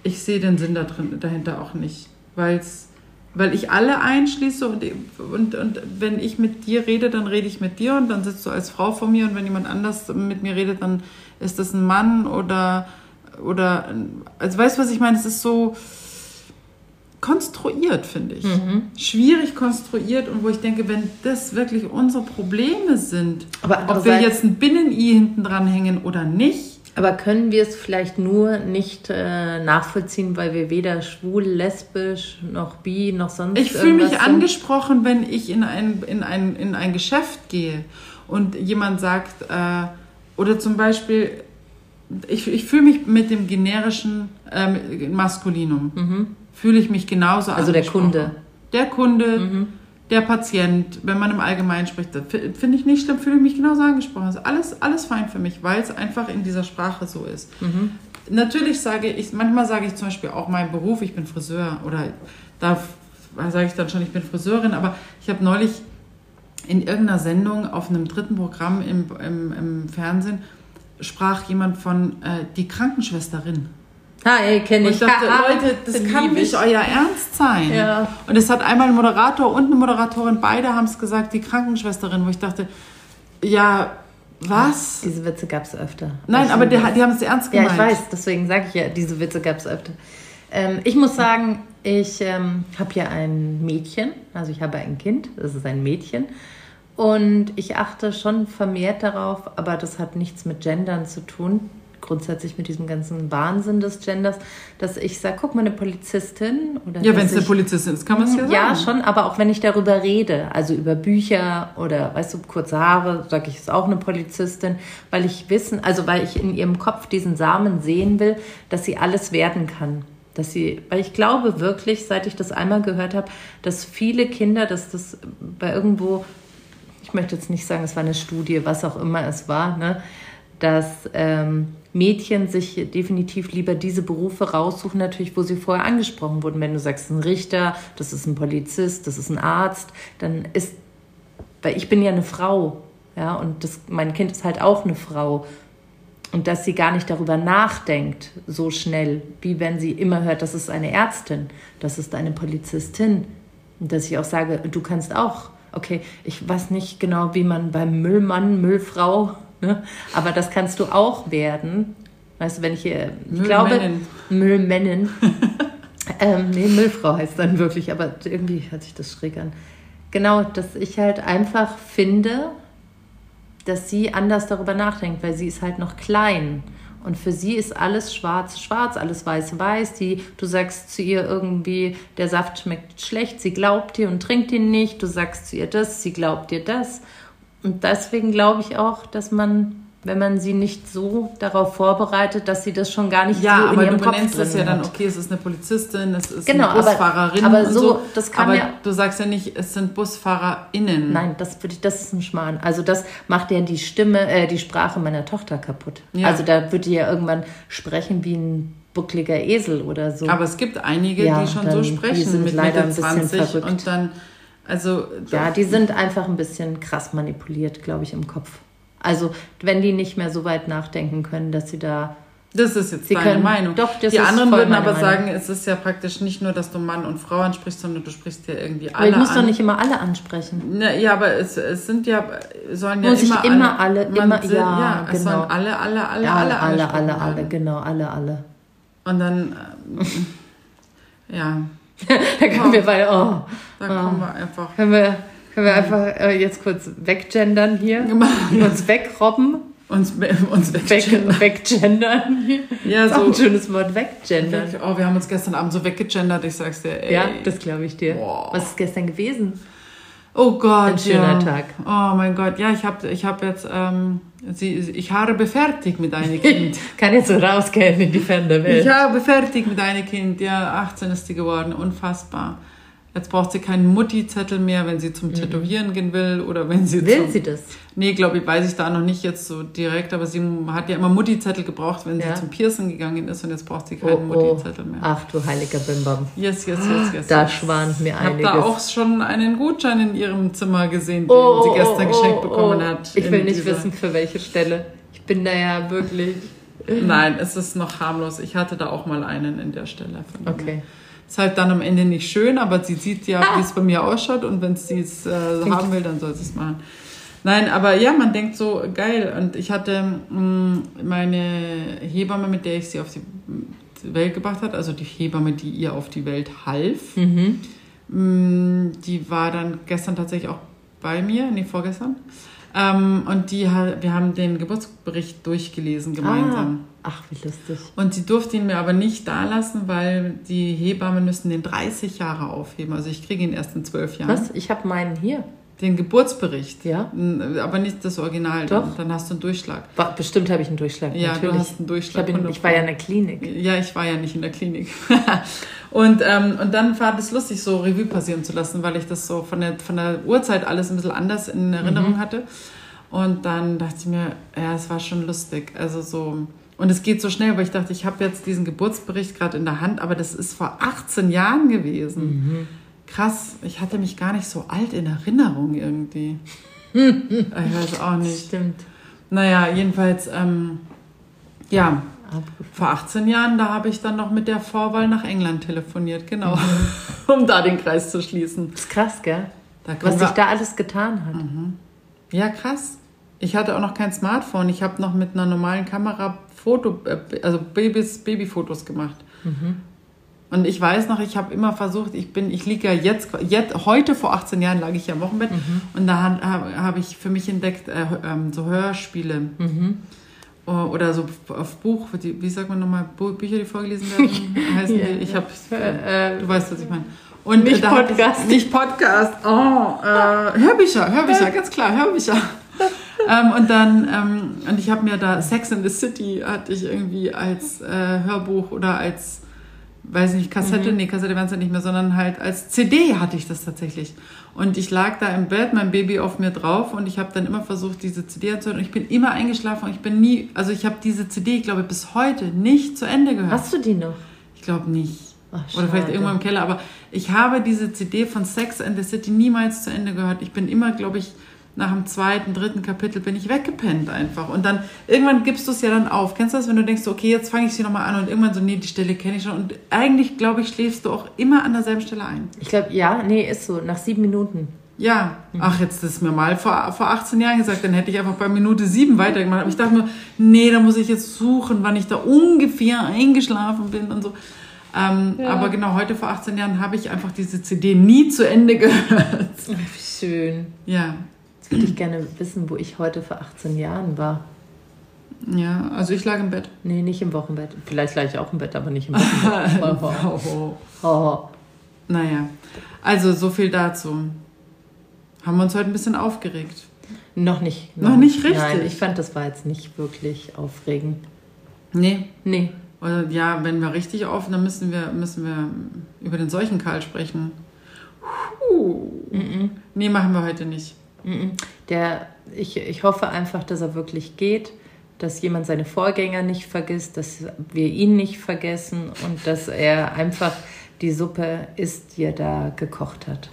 ich sehe den Sinn da drin, dahinter auch nicht, weil's, weil ich alle einschließe und, und, und wenn ich mit dir rede, dann rede ich mit dir und dann sitzt du als Frau vor mir und wenn jemand anders mit mir redet, dann ist das ein Mann oder, oder also weißt du, was ich meine? Es ist so konstruiert, finde ich. Schwierig konstruiert und wo ich denke, wenn das wirklich unsere Probleme sind, Aber ob wir jetzt ein Binnen-I hinten dran hängen oder nicht, Aber können wir es vielleicht nur nicht äh, nachvollziehen, weil wir weder schwul, lesbisch, noch bi, noch sonst Ich fühle mich sind? angesprochen, wenn ich in ein, in ein, in ein Geschäft gehe und jemand sagt, äh, oder zum Beispiel, ich, ich fühle mich mit dem generischen ähm, Maskulinum, fühle ich mich genauso Mhm. Also der. Kunde. der Kunde, der Patient, wenn man im Allgemeinen spricht, das fi- finde ich nicht schlimm, fühle ich mich genauso angesprochen. Also alles, alles fein für mich, weil es einfach in dieser Sprache so ist. Natürlich sage ich, manchmal sage ich zum Beispiel auch meinen Beruf, ich bin Friseur oder da sage ich dann schon, ich bin Friseurin, aber ich habe neulich in irgendeiner Sendung auf einem dritten Programm im, im, im Fernsehen sprach jemand von äh, die Krankenschwesterin. Hi, kenne ich. ich dachte, [LAUGHS] Leute, das kann nicht ich. euer Ernst sein. Ja. Und es hat einmal ein Moderator und eine Moderatorin, beide haben es gesagt, die Krankenschwesterin, wo ich dachte, ja, was? Diese Witze gab es öfter. Nein, Ich aber die, die haben es ernst Ja, gemeint. ich weiß, deswegen sage ich ja, diese Witze gab es öfter. Ähm, ich muss sagen, ich ähm, habe ja ein Mädchen, also ich habe ein Kind, das ist ein Mädchen. Und ich achte schon vermehrt darauf, aber das hat nichts mit Gendern zu tun, grundsätzlich mit diesem ganzen Wahnsinn des Genders, dass ich sage, guck mal, eine Polizistin oder Ja, wenn es eine Polizistin ist, kann man es ja sagen. ja, schon, aber auch wenn ich darüber rede, also über Bücher oder, weißt du, kurze Haare, sage ich, ist auch eine Polizistin, weil ich wissen, also weil ich in ihrem Kopf diesen Samen sehen will, dass sie alles werden kann. Dass sie, weil ich glaube wirklich, seit ich das einmal gehört habe, dass viele Kinder, dass das bei irgendwo, ich möchte jetzt nicht sagen, es war eine Studie, was auch immer es war, ne, dass ähm, Mädchen sich definitiv lieber diese Berufe raussuchen, natürlich, wo sie vorher angesprochen wurden. Wenn du sagst, ein Richter, das ist ein Polizist, das ist ein Arzt, dann ist, weil ich bin ja eine Frau, ja, und das, mein Kind ist halt auch eine Frau. Und dass sie gar nicht darüber nachdenkt, so schnell, wie wenn sie immer hört, das ist eine Ärztin, das ist eine Polizistin. Und dass ich auch sage, du kannst auch. Okay, ich weiß nicht genau, wie man beim Müllmann, Müllfrau, ne? aber das kannst du auch werden. Weißt du, wenn ich hier, ich glaube, Müllmännin. Müllmännin. [LAUGHS] ähm, nee, Müllfrau heißt dann wirklich, aber irgendwie hört sich das schräg an. Genau, dass ich halt einfach finde, dass sie anders darüber nachdenkt, weil sie ist halt noch klein. Und für sie ist alles schwarz, schwarz, alles weiß, weiß. Die, du sagst zu ihr irgendwie, der Saft schmeckt schlecht, sie glaubt dir und trinkt ihn nicht. Du sagst zu ihr das, sie glaubt dir das. Und deswegen glaube ich auch, dass man, wenn man sie nicht so darauf vorbereitet, dass sie das schon gar nicht Ja, so in aber ihrem du Kopf benennst es drin ja dann, okay, es ist eine Polizistin, es ist Genau, eine aber- Busfahrerin aber und so, so. das kann aber ja- du sagst ja nicht, es sind BusfahrerInnen. Nein, das, das ist ein Schmarrn. Also das macht ja die Stimme, äh, die Sprache meiner Tochter kaputt. Ja. Also da wird die ja irgendwann sprechen wie ein buckliger Esel oder so. Aber es gibt einige, Ja, die schon so die sprechen sind mit leider Mitte ein bisschen 20 verrückt. und dann, also ja, die sind einfach ein bisschen krass manipuliert, glaube ich, im Kopf. Also wenn die nicht mehr so weit nachdenken können, dass sie da das ist jetzt Sie deine können- Meinung. doch, das die anderen würden aber Meinung. sagen, es ist ja praktisch nicht nur, dass du Mann und Frau ansprichst, sondern du sprichst ja irgendwie Aber alle ich muss an. doch nicht immer alle ansprechen. Na, ja, aber es, es sind ja, sollen ja Muss ich immer, immer alle- immer- sind- ja, es genau. sollen alle, alle, alle, Ja, alle, alle, alle, alle, werden. genau, alle, alle. Und dann, ähm, [LAUGHS] ja, Da können wir bei, oh, da kommen wir einfach. können wir, können wir einfach äh, jetzt kurz weggendern hier, uns wegrobben. uns, uns Weg, weggendern. weggendern. Ja, Das ist auch so. ein schönes Wort, weggendern. Oh, wir haben uns gestern Abend so weggegendert, ich sag's dir. Ey. Ja, das glaube ich dir. Boah. Was ist gestern gewesen? Oh Gott, Ein schöner ja. Tag. Oh mein Gott, ja, ich habe ich hab jetzt, ähm, sie, ich habe fertig mit einem Kind. [LAUGHS] Kann jetzt so rausgehen in die ferne Welt. Ich habe fertig mit einem Kind. Ja, 18 ist die geworden, unfassbar. Jetzt braucht sie keinen Mutti-Zettel mehr, wenn sie zum Tätowieren gehen will oder wenn sie Mhm. Will zum, sie das? Nee, glaube ich, weiß ich da noch nicht jetzt so direkt, aber sie hat ja immer Mutti-Zettel gebraucht, wenn Ja. sie zum Piercen gegangen ist und jetzt braucht sie Oh, keinen oh. Mutti-Zettel mehr. Ach du heiliger Bimbam. Yes, yes, yes, yes. Da yes. schwant mir Ich habe einiges. da auch schon einen Gutschein in ihrem Zimmer gesehen, den Oh, sie oh, gestern oh, geschenkt oh, bekommen oh. hat. Ich will nicht wissen, für welche Stelle. Ich bin da ja wirklich. Nein, es ist noch harmlos. Ich hatte da auch mal einen in der Stelle. Okay. Ist halt dann am Ende nicht schön, aber sie sieht ja, wie es bei mir ausschaut und wenn sie es äh, haben will, dann soll sie es machen. Nein, aber ja, man denkt so, geil. Und ich hatte mh, meine Hebamme, mit der ich sie auf die Welt gebracht hat, also die Hebamme, die ihr auf die Welt half, Mhm. mh, die war dann gestern tatsächlich auch bei mir, nee, vorgestern. Ähm, und die, wir haben den Geburtsbericht durchgelesen gemeinsam. Ah, ach, wie lustig. Und sie durfte ihn mir aber nicht da lassen, weil die Hebammen müssen den 30 Jahre aufheben. Also ich kriege ihn erst in zwölf Jahren. Was? Ich habe meinen hier. Den Geburtsbericht. Ja. Aber nicht das Original. Doch. Dann, dann hast du einen Durchschlag. Bestimmt habe ich einen Durchschlag. Ja, natürlich. du hast einen Durchschlag. Ich, ihn, ich war ja in der Klinik. Ja, ich war ja nicht in der Klinik. [LAUGHS] und, ähm, und dann war das lustig, so Revue passieren zu lassen, weil ich das so von der, von der Uhrzeit alles ein bisschen anders in Erinnerung Mhm. hatte. Und dann dachte ich mir, ja, es war schon lustig. Also so. Und es geht so schnell, weil ich dachte, ich habe jetzt diesen Geburtsbericht gerade in der Hand, aber das ist vor 18 Jahren gewesen. Mhm. Krass, ich hatte mich gar nicht so alt in Erinnerung irgendwie. [LAUGHS] ich weiß auch nicht. Stimmt. Naja, jedenfalls, ähm, ja, vor 18 Jahren, da habe ich dann noch mit der Vorwahl nach England telefoniert, genau, Mhm. [LAUGHS] um da den Kreis zu schließen. Das ist krass, gell? Was sich da alles getan hat. ja, krass. Ich hatte auch noch kein Smartphone. Ich habe noch mit einer normalen Kamera Foto, äh, also Babys, Babyfotos gemacht. Mhm. Und ich weiß noch, ich habe immer versucht, ich bin, ich liege ja jetzt, jetzt, heute vor 18 Jahren lag ich ja im Wochenbett Mhm. und da habe hab ich für mich entdeckt, äh, ähm, so Hörspiele. Mhm. Oder so auf Buch, wie sagt man nochmal, Bücher, die vorgelesen werden, [LAUGHS] [LAUGHS] heißen die, ich habe, Äh, du weißt, was ich meine. Und Nicht äh, Podcast. Ich, nicht Podcast, oh, äh, Hörbücher, Hörbücher, ganz klar, Hörbücher. Ähm, und dann, ähm, und ich habe mir da Sex in the City hatte ich irgendwie als äh, Hörbuch oder als, weiß nicht, Kassette, nee, Kassette waren es ja nicht mehr, sondern halt als CD hatte ich das tatsächlich. Und ich lag da im Bett, mein Baby auf mir drauf und ich habe dann immer versucht, diese CD anzuhören. Und ich bin immer eingeschlafen und ich bin nie, also ich habe diese CD, ich glaube, bis heute nicht zu Ende gehört. Hast du die noch? Ich glaube nicht. Ach, Oder vielleicht irgendwo im Keller. Aber ich habe diese CD von Sex and the City niemals zu Ende gehört. Ich bin immer, glaube ich, nach dem zweiten, dritten Kapitel bin ich weggepennt einfach. Und dann, irgendwann gibst du es ja dann auf. Kennst du das, wenn du denkst, okay, jetzt fange ich sie nochmal an und irgendwann so, nee, die Stelle kenne ich schon. Und eigentlich, glaube ich, schläfst du auch immer an derselben Stelle ein. Ich glaube, ja, nee, ist so. Nach sieben Minuten. Ja, Mhm. ach, jetzt ist mir mal vor, vor 18 Jahren gesagt, dann hätte ich einfach bei Minute 7 weitergemacht. Aber ich dachte mir, nee, da muss ich jetzt suchen, wann ich da ungefähr eingeschlafen bin und so. Ähm, Ja. Aber genau heute vor 18 Jahren habe ich einfach diese CD nie zu Ende [LAUGHS] gehört. Ach, wie schön. Ja, Jetzt würde ich gerne wissen, wo ich heute vor 18 Jahren war. ja, also ich lag im Bett. Nee, nicht im Wochenbett. Vielleicht lag ich auch im Bett, aber nicht im Wochenbett. [LAUGHS] Oh. oh. Naja, also so viel dazu. Haben wir uns heute ein bisschen aufgeregt. Noch nicht. Noch nicht richtig? Nein, ich fand, das war jetzt nicht wirklich aufregend. Nee, Nee. Oder ja, wenn wir richtig offen, dann müssen wir, müssen wir über den Seuchenkarl sprechen. Puh. Nee, machen wir heute nicht. Der, ich, ich hoffe einfach, dass er wirklich geht, dass jemand seine Vorgänger nicht vergisst, dass wir ihn nicht vergessen und dass er einfach die Suppe isst, die er da gekocht hat.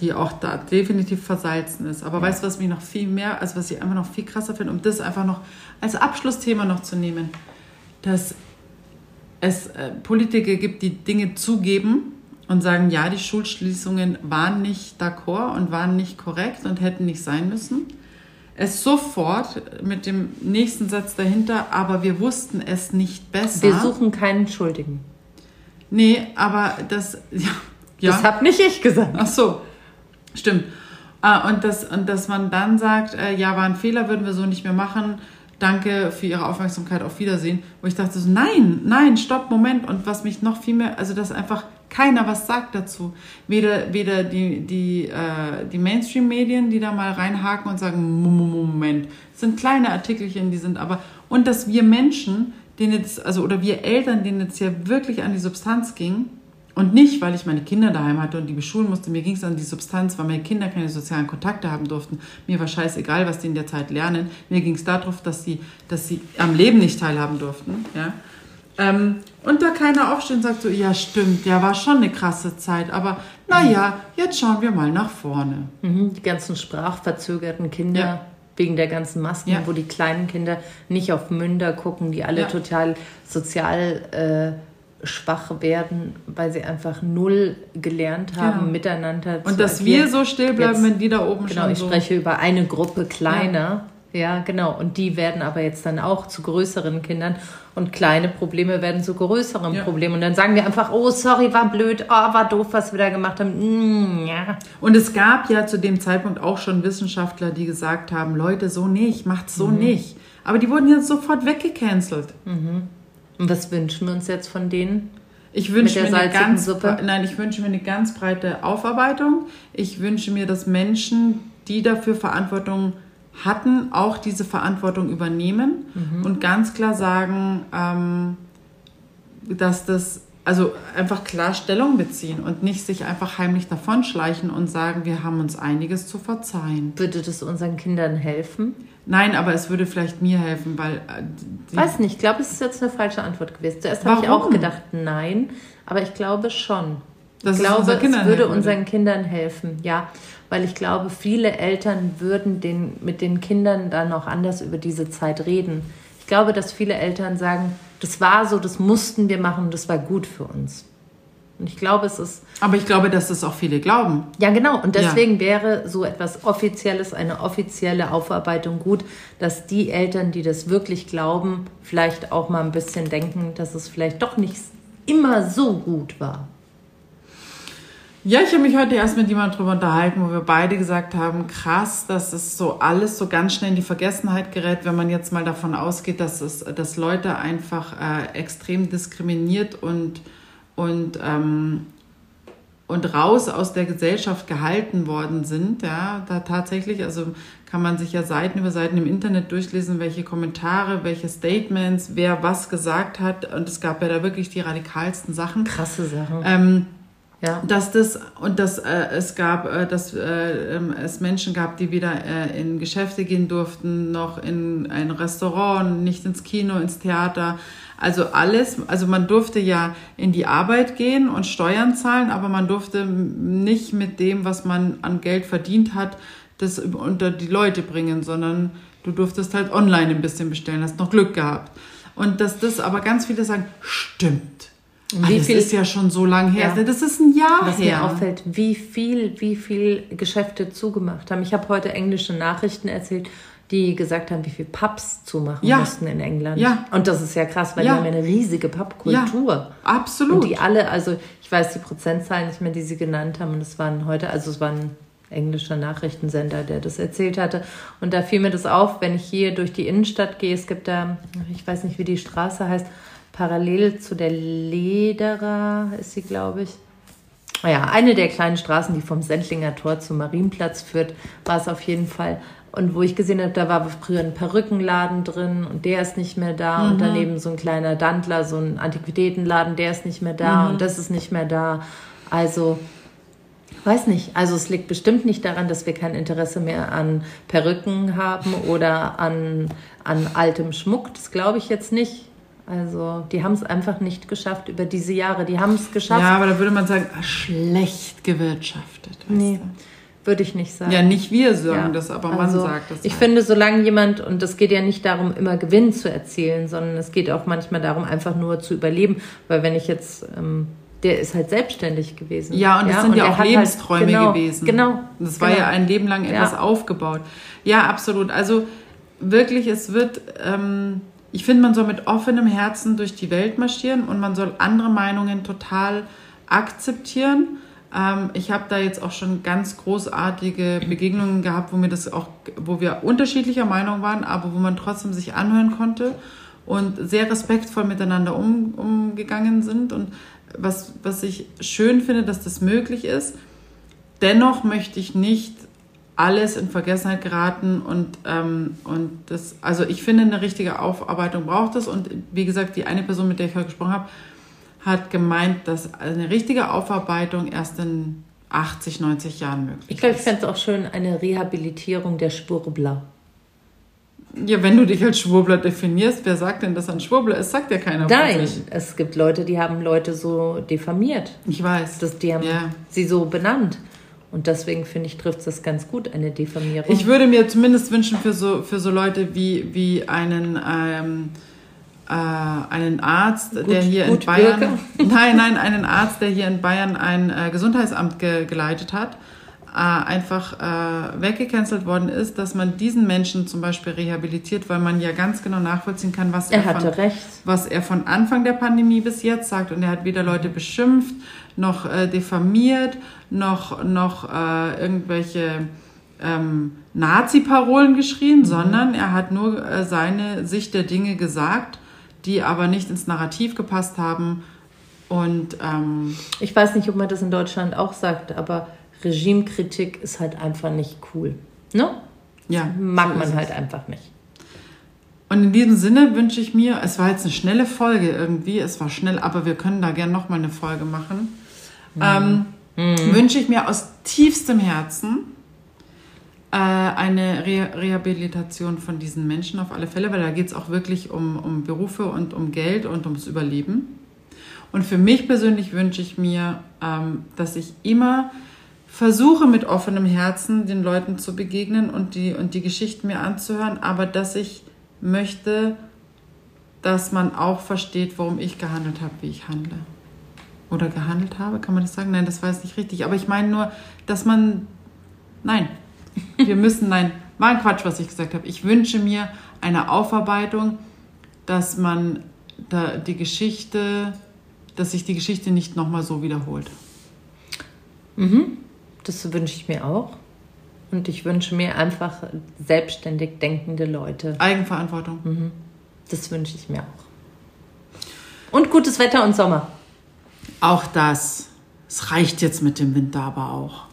Die auch da definitiv versalzen ist. Aber weißt du, was mich noch viel mehr, also was ich einfach noch viel krasser finde, um das einfach noch als Abschlussthema noch zu nehmen, dass es äh, Politiker gibt, die Dinge zugeben und sagen, ja, die Schulschließungen waren nicht d'accord und waren nicht korrekt und hätten nicht sein müssen. Es sofort mit dem nächsten Satz dahinter, aber wir wussten es nicht besser. Wir suchen keinen Schuldigen. Nee, aber das, [LAUGHS] ja. ja. Das habe nicht ich gesagt. Ach so, stimmt. Ah, und, das, und dass man dann sagt, äh, ja, war ein Fehler, würden wir so nicht mehr machen. Danke für Ihre Aufmerksamkeit, auf Wiedersehen. Wo ich dachte so, nein, nein, stopp, Moment. Und was mich noch viel mehr, also dass einfach keiner was sagt dazu. Weder, weder die, die, äh, die Mainstream-Medien, die da mal reinhaken und sagen, Moment, das sind kleine Artikelchen, die sind aber, und dass wir Menschen, denen jetzt, also, oder wir Eltern, denen jetzt ja wirklich an die Substanz ging, und nicht, weil ich meine Kinder daheim hatte und die beschulen musste. Mir ging es an die Substanz, weil meine Kinder keine sozialen Kontakte haben durften. Mir war scheißegal, was die in der Zeit lernen. Mir ging es darauf, dass sie, dass sie am Leben nicht teilhaben durften. Ja? Ähm, und da keiner aufsteht und sagt so, ja stimmt, ja war schon eine krasse Zeit, aber naja, jetzt schauen wir mal nach vorne. Mhm, die ganzen sprachverzögerten Kinder. Ja. Wegen der ganzen Masken, Ja. wo die kleinen Kinder nicht auf Münder gucken, die alle Ja. total sozial äh, schwach werden, weil sie einfach null gelernt haben, Genau. miteinander zu Und dass agieren. wir so still bleiben, Jetzt- wenn die da oben Genau, schon ich so... spreche über eine Gruppe kleiner. Ja. Genau. Und die werden aber jetzt dann auch zu größeren Kindern. Und kleine Probleme werden zu größeren Ja. Problemen. Und dann sagen wir einfach, oh, sorry, war blöd, oh, war doof, was wir da gemacht haben. Mm, ja. Und es gab ja zu dem Zeitpunkt auch schon Wissenschaftler, die gesagt haben, Leute, so nicht, macht's so nicht. Aber die wurden jetzt sofort weggecancelt. Und was wünschen wir uns jetzt von denen? Ich wünsche mir eine ganz, Suppe? nein, ich wünsche mir eine ganz breite Aufarbeitung. Ich wünsche mir, dass Menschen, die dafür Verantwortung hatten, auch diese Verantwortung übernehmen mhm. und ganz klar sagen, ähm, dass das also einfach klar Stellung beziehen und nicht sich einfach heimlich davonschleichen und sagen, wir haben uns einiges zu verzeihen. Würde das unseren Kindern helfen? Nein, aber es würde vielleicht mir helfen, weil. Äh, Weiß nicht, ich glaube, es ist jetzt eine falsche Antwort gewesen. Zuerst habe ich auch gedacht, nein, aber ich glaube schon. Das ich glaube, es würde unseren Kindern helfen, ja. Weil ich glaube, viele Eltern würden den, mit den Kindern dann auch anders über diese Zeit reden. Ich glaube, dass viele Eltern sagen, das war so, das mussten wir machen, das war gut für uns. Und ich glaube, es ist. Aber ich glaube, dass das auch viele glauben. Ja, genau. Und deswegen ja. wäre so etwas Offizielles, eine offizielle Aufarbeitung gut, dass die Eltern, die das wirklich glauben, vielleicht auch mal ein bisschen denken, dass es vielleicht doch nicht immer so gut war. Ja, ich habe mich heute erst mit jemandem darüber unterhalten, wo wir beide gesagt haben, krass, dass es so alles so ganz schnell in die Vergessenheit gerät, wenn man jetzt mal davon ausgeht, dass es, dass Leute einfach äh, extrem diskriminiert und und ähm, und raus aus der Gesellschaft gehalten worden sind, ja, da tatsächlich, also kann man sich ja Seiten über Seiten im Internet durchlesen, welche Kommentare, welche Statements, wer was gesagt hat und es gab ja da wirklich die radikalsten Sachen. Krasse Sachen. Ähm, ja. Dass das und dass äh, es gab, äh, dass äh, ähm, es Menschen gab, die weder äh, in Geschäfte gehen durften, noch in ein Restaurant, nicht ins Kino, ins Theater. Also alles, also man durfte ja in die Arbeit gehen und Steuern zahlen, aber man durfte nicht mit dem, was man an Geld verdient hat, das unter die Leute bringen, sondern du durftest halt online ein bisschen bestellen, hast noch Glück gehabt. Und dass das aber ganz viele sagen, stimmt wie das ist ja schon so lange her. Ja. Das ist ein Jahr was her. Was mir auffällt, wie viel, wie viel Geschäfte zugemacht haben. Ich habe heute englische Nachrichten erzählt, die gesagt haben, wie viel Pubs zumachen ja. mussten in England. Ja. Und das ist ja krass, weil ja. die haben ja eine riesige Pubkultur. Ja, absolut. Und die alle, also ich weiß die Prozentzahlen nicht mehr, die sie genannt haben. Und es waren heute, also es waren englischer Nachrichtensender, der das erzählt hatte. Und da fiel mir das auf, wenn ich hier durch die Innenstadt gehe. Es gibt da, ich weiß nicht, wie die Straße heißt, parallel zu der Lederer ist sie, glaube ich. Naja, eine der kleinen Straßen, die vom Sendlinger Tor zum Marienplatz führt, war es auf jeden Fall. Und wo ich gesehen habe, da war früher ein Perückenladen drin und der ist nicht mehr da. Mhm. Und daneben so ein kleiner Dandler, so ein Antiquitätenladen, der ist nicht mehr da mhm. und das ist nicht mehr da. Also, weiß nicht. Also es liegt bestimmt nicht daran, dass wir kein Interesse mehr an Perücken haben oder an, an altem Schmuck. Das glaube ich jetzt nicht. Also die haben es einfach nicht geschafft über diese Jahre. Die haben es geschafft. Ja, aber da würde man sagen, schlecht gewirtschaftet. nee, du? würde ich nicht sagen. Ja, nicht wir sagen ja. das, aber also, man sagt das. Ich halt. finde, solange jemand, und es geht ja nicht darum, immer Gewinn zu erzielen, sondern es geht auch manchmal darum, einfach nur zu überleben. Weil wenn ich jetzt... Ähm, der ist halt selbstständig gewesen. Ja, und das ja, sind ja auch halt Lebensträume halt, genau, gewesen. Genau. Das war genau. ja ein Leben lang etwas ja. aufgebaut. Ja, absolut. Also wirklich, es wird... Ähm, ich finde, man soll mit offenem Herzen durch die Welt marschieren und man soll andere Meinungen total akzeptieren. Ähm, ich habe da jetzt auch schon ganz großartige Begegnungen gehabt, wo mir das auch, wo wir unterschiedlicher Meinung waren, aber wo man trotzdem sich anhören konnte und sehr respektvoll miteinander um, umgegangen sind. Und was, was ich schön finde, dass das möglich ist. Dennoch möchte ich nicht alles in Vergessenheit geraten und, ähm, und das, also ich finde, eine richtige Aufarbeitung braucht es und wie gesagt, die eine Person, mit der ich heute gesprochen habe, hat gemeint, dass eine richtige Aufarbeitung erst in 80, 90 Jahren möglich ist. Ich glaube, ich fände es auch schön, eine Rehabilitierung der Schwurbler. Ja, wenn du dich als Schwurbler definierst, wer sagt denn, dass ein Schwurbler ist? Sagt ja keiner. Nein, es gibt Leute, die haben Leute so diffamiert. Ich weiß. Das, die haben ja. sie so benannt. Und deswegen finde ich, trifft es ganz gut, eine Diffamierung. Ich würde mir zumindest wünschen für so, für so Leute wie, wie einen, ähm, äh, einen Arzt, gut, der hier in Bayern. [LAUGHS] Nein, nein, einen Arzt, der hier in Bayern ein äh, Gesundheitsamt ge geleitet hat, äh, einfach äh, weggecancelt worden ist, dass man diesen Menschen zum Beispiel rehabilitiert, weil man ja ganz genau nachvollziehen kann, was er, er von, was er von Anfang der Pandemie bis jetzt sagt. Und er hat weder Leute beschimpft, noch äh, diffamiert, noch, noch äh, irgendwelche ähm, Nazi-Parolen geschrien, mhm. sondern er hat nur äh, seine Sicht der Dinge gesagt, die aber nicht ins Narrativ gepasst haben Und ähm, Ich weiß nicht, ob man das in Deutschland auch sagt, aber Regimekritik ist halt einfach nicht cool. Ne? ja, Mag so man es. halt einfach nicht. Und in diesem Sinne wünsche ich mir, es war jetzt eine schnelle Folge irgendwie, es war schnell, aber wir können da gerne nochmal eine Folge machen. Ähm, Wünsche ich mir aus tiefstem Herzen äh, eine Re Rehabilitation von diesen Menschen auf alle Fälle, weil da geht es auch wirklich um, um Berufe und um Geld und ums Überleben. Und für mich persönlich wünsche ich mir, ähm, dass ich immer versuche mit offenem Herzen den Leuten zu begegnen und die, und die Geschichten mir anzuhören, aber dass ich möchte, dass man auch versteht, warum ich gehandelt habe, wie ich handle. Oder gehandelt habe, kann man das sagen? Nein, das war jetzt nicht richtig. Aber ich meine nur, dass man. Nein, [LAUGHS] wir müssen, nein, war ein Quatsch, was ich gesagt habe. Ich wünsche mir eine Aufarbeitung, dass man da die Geschichte, dass sich die Geschichte nicht nochmal so wiederholt. Das wünsche ich mir auch. Und ich wünsche mir einfach selbstständig denkende Leute. Eigenverantwortung. Das wünsche ich mir auch. Und gutes Wetter und Sommer. Auch das. Es reicht jetzt mit dem Winter aber auch.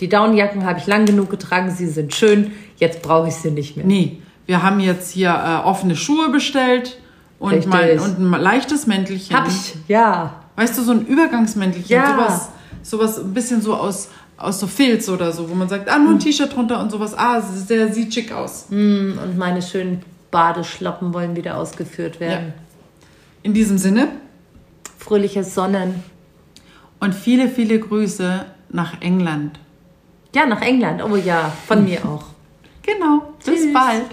Die Downjacken habe ich lang genug getragen, sie sind schön. Jetzt brauche ich sie nicht mehr. Nee, wir haben jetzt hier äh, offene Schuhe bestellt und, mein, und ein leichtes Mäntelchen. Hab ich, ja. Weißt du, so ein Übergangsmäntelchen, Ja. sowas, sowas ein bisschen so aus, aus so Filz oder so, wo man sagt, ah, nur Hm. ein T-Shirt drunter und sowas, ah, der sieht schick aus. Und meine schönen Badeschlappen wollen wieder ausgeführt werden. In diesem Sinne Fröhliches Sonnen. und viele, viele Grüße nach England. Ja, nach England. Oh ja, von mir auch. Genau, bis Tschüss. bald.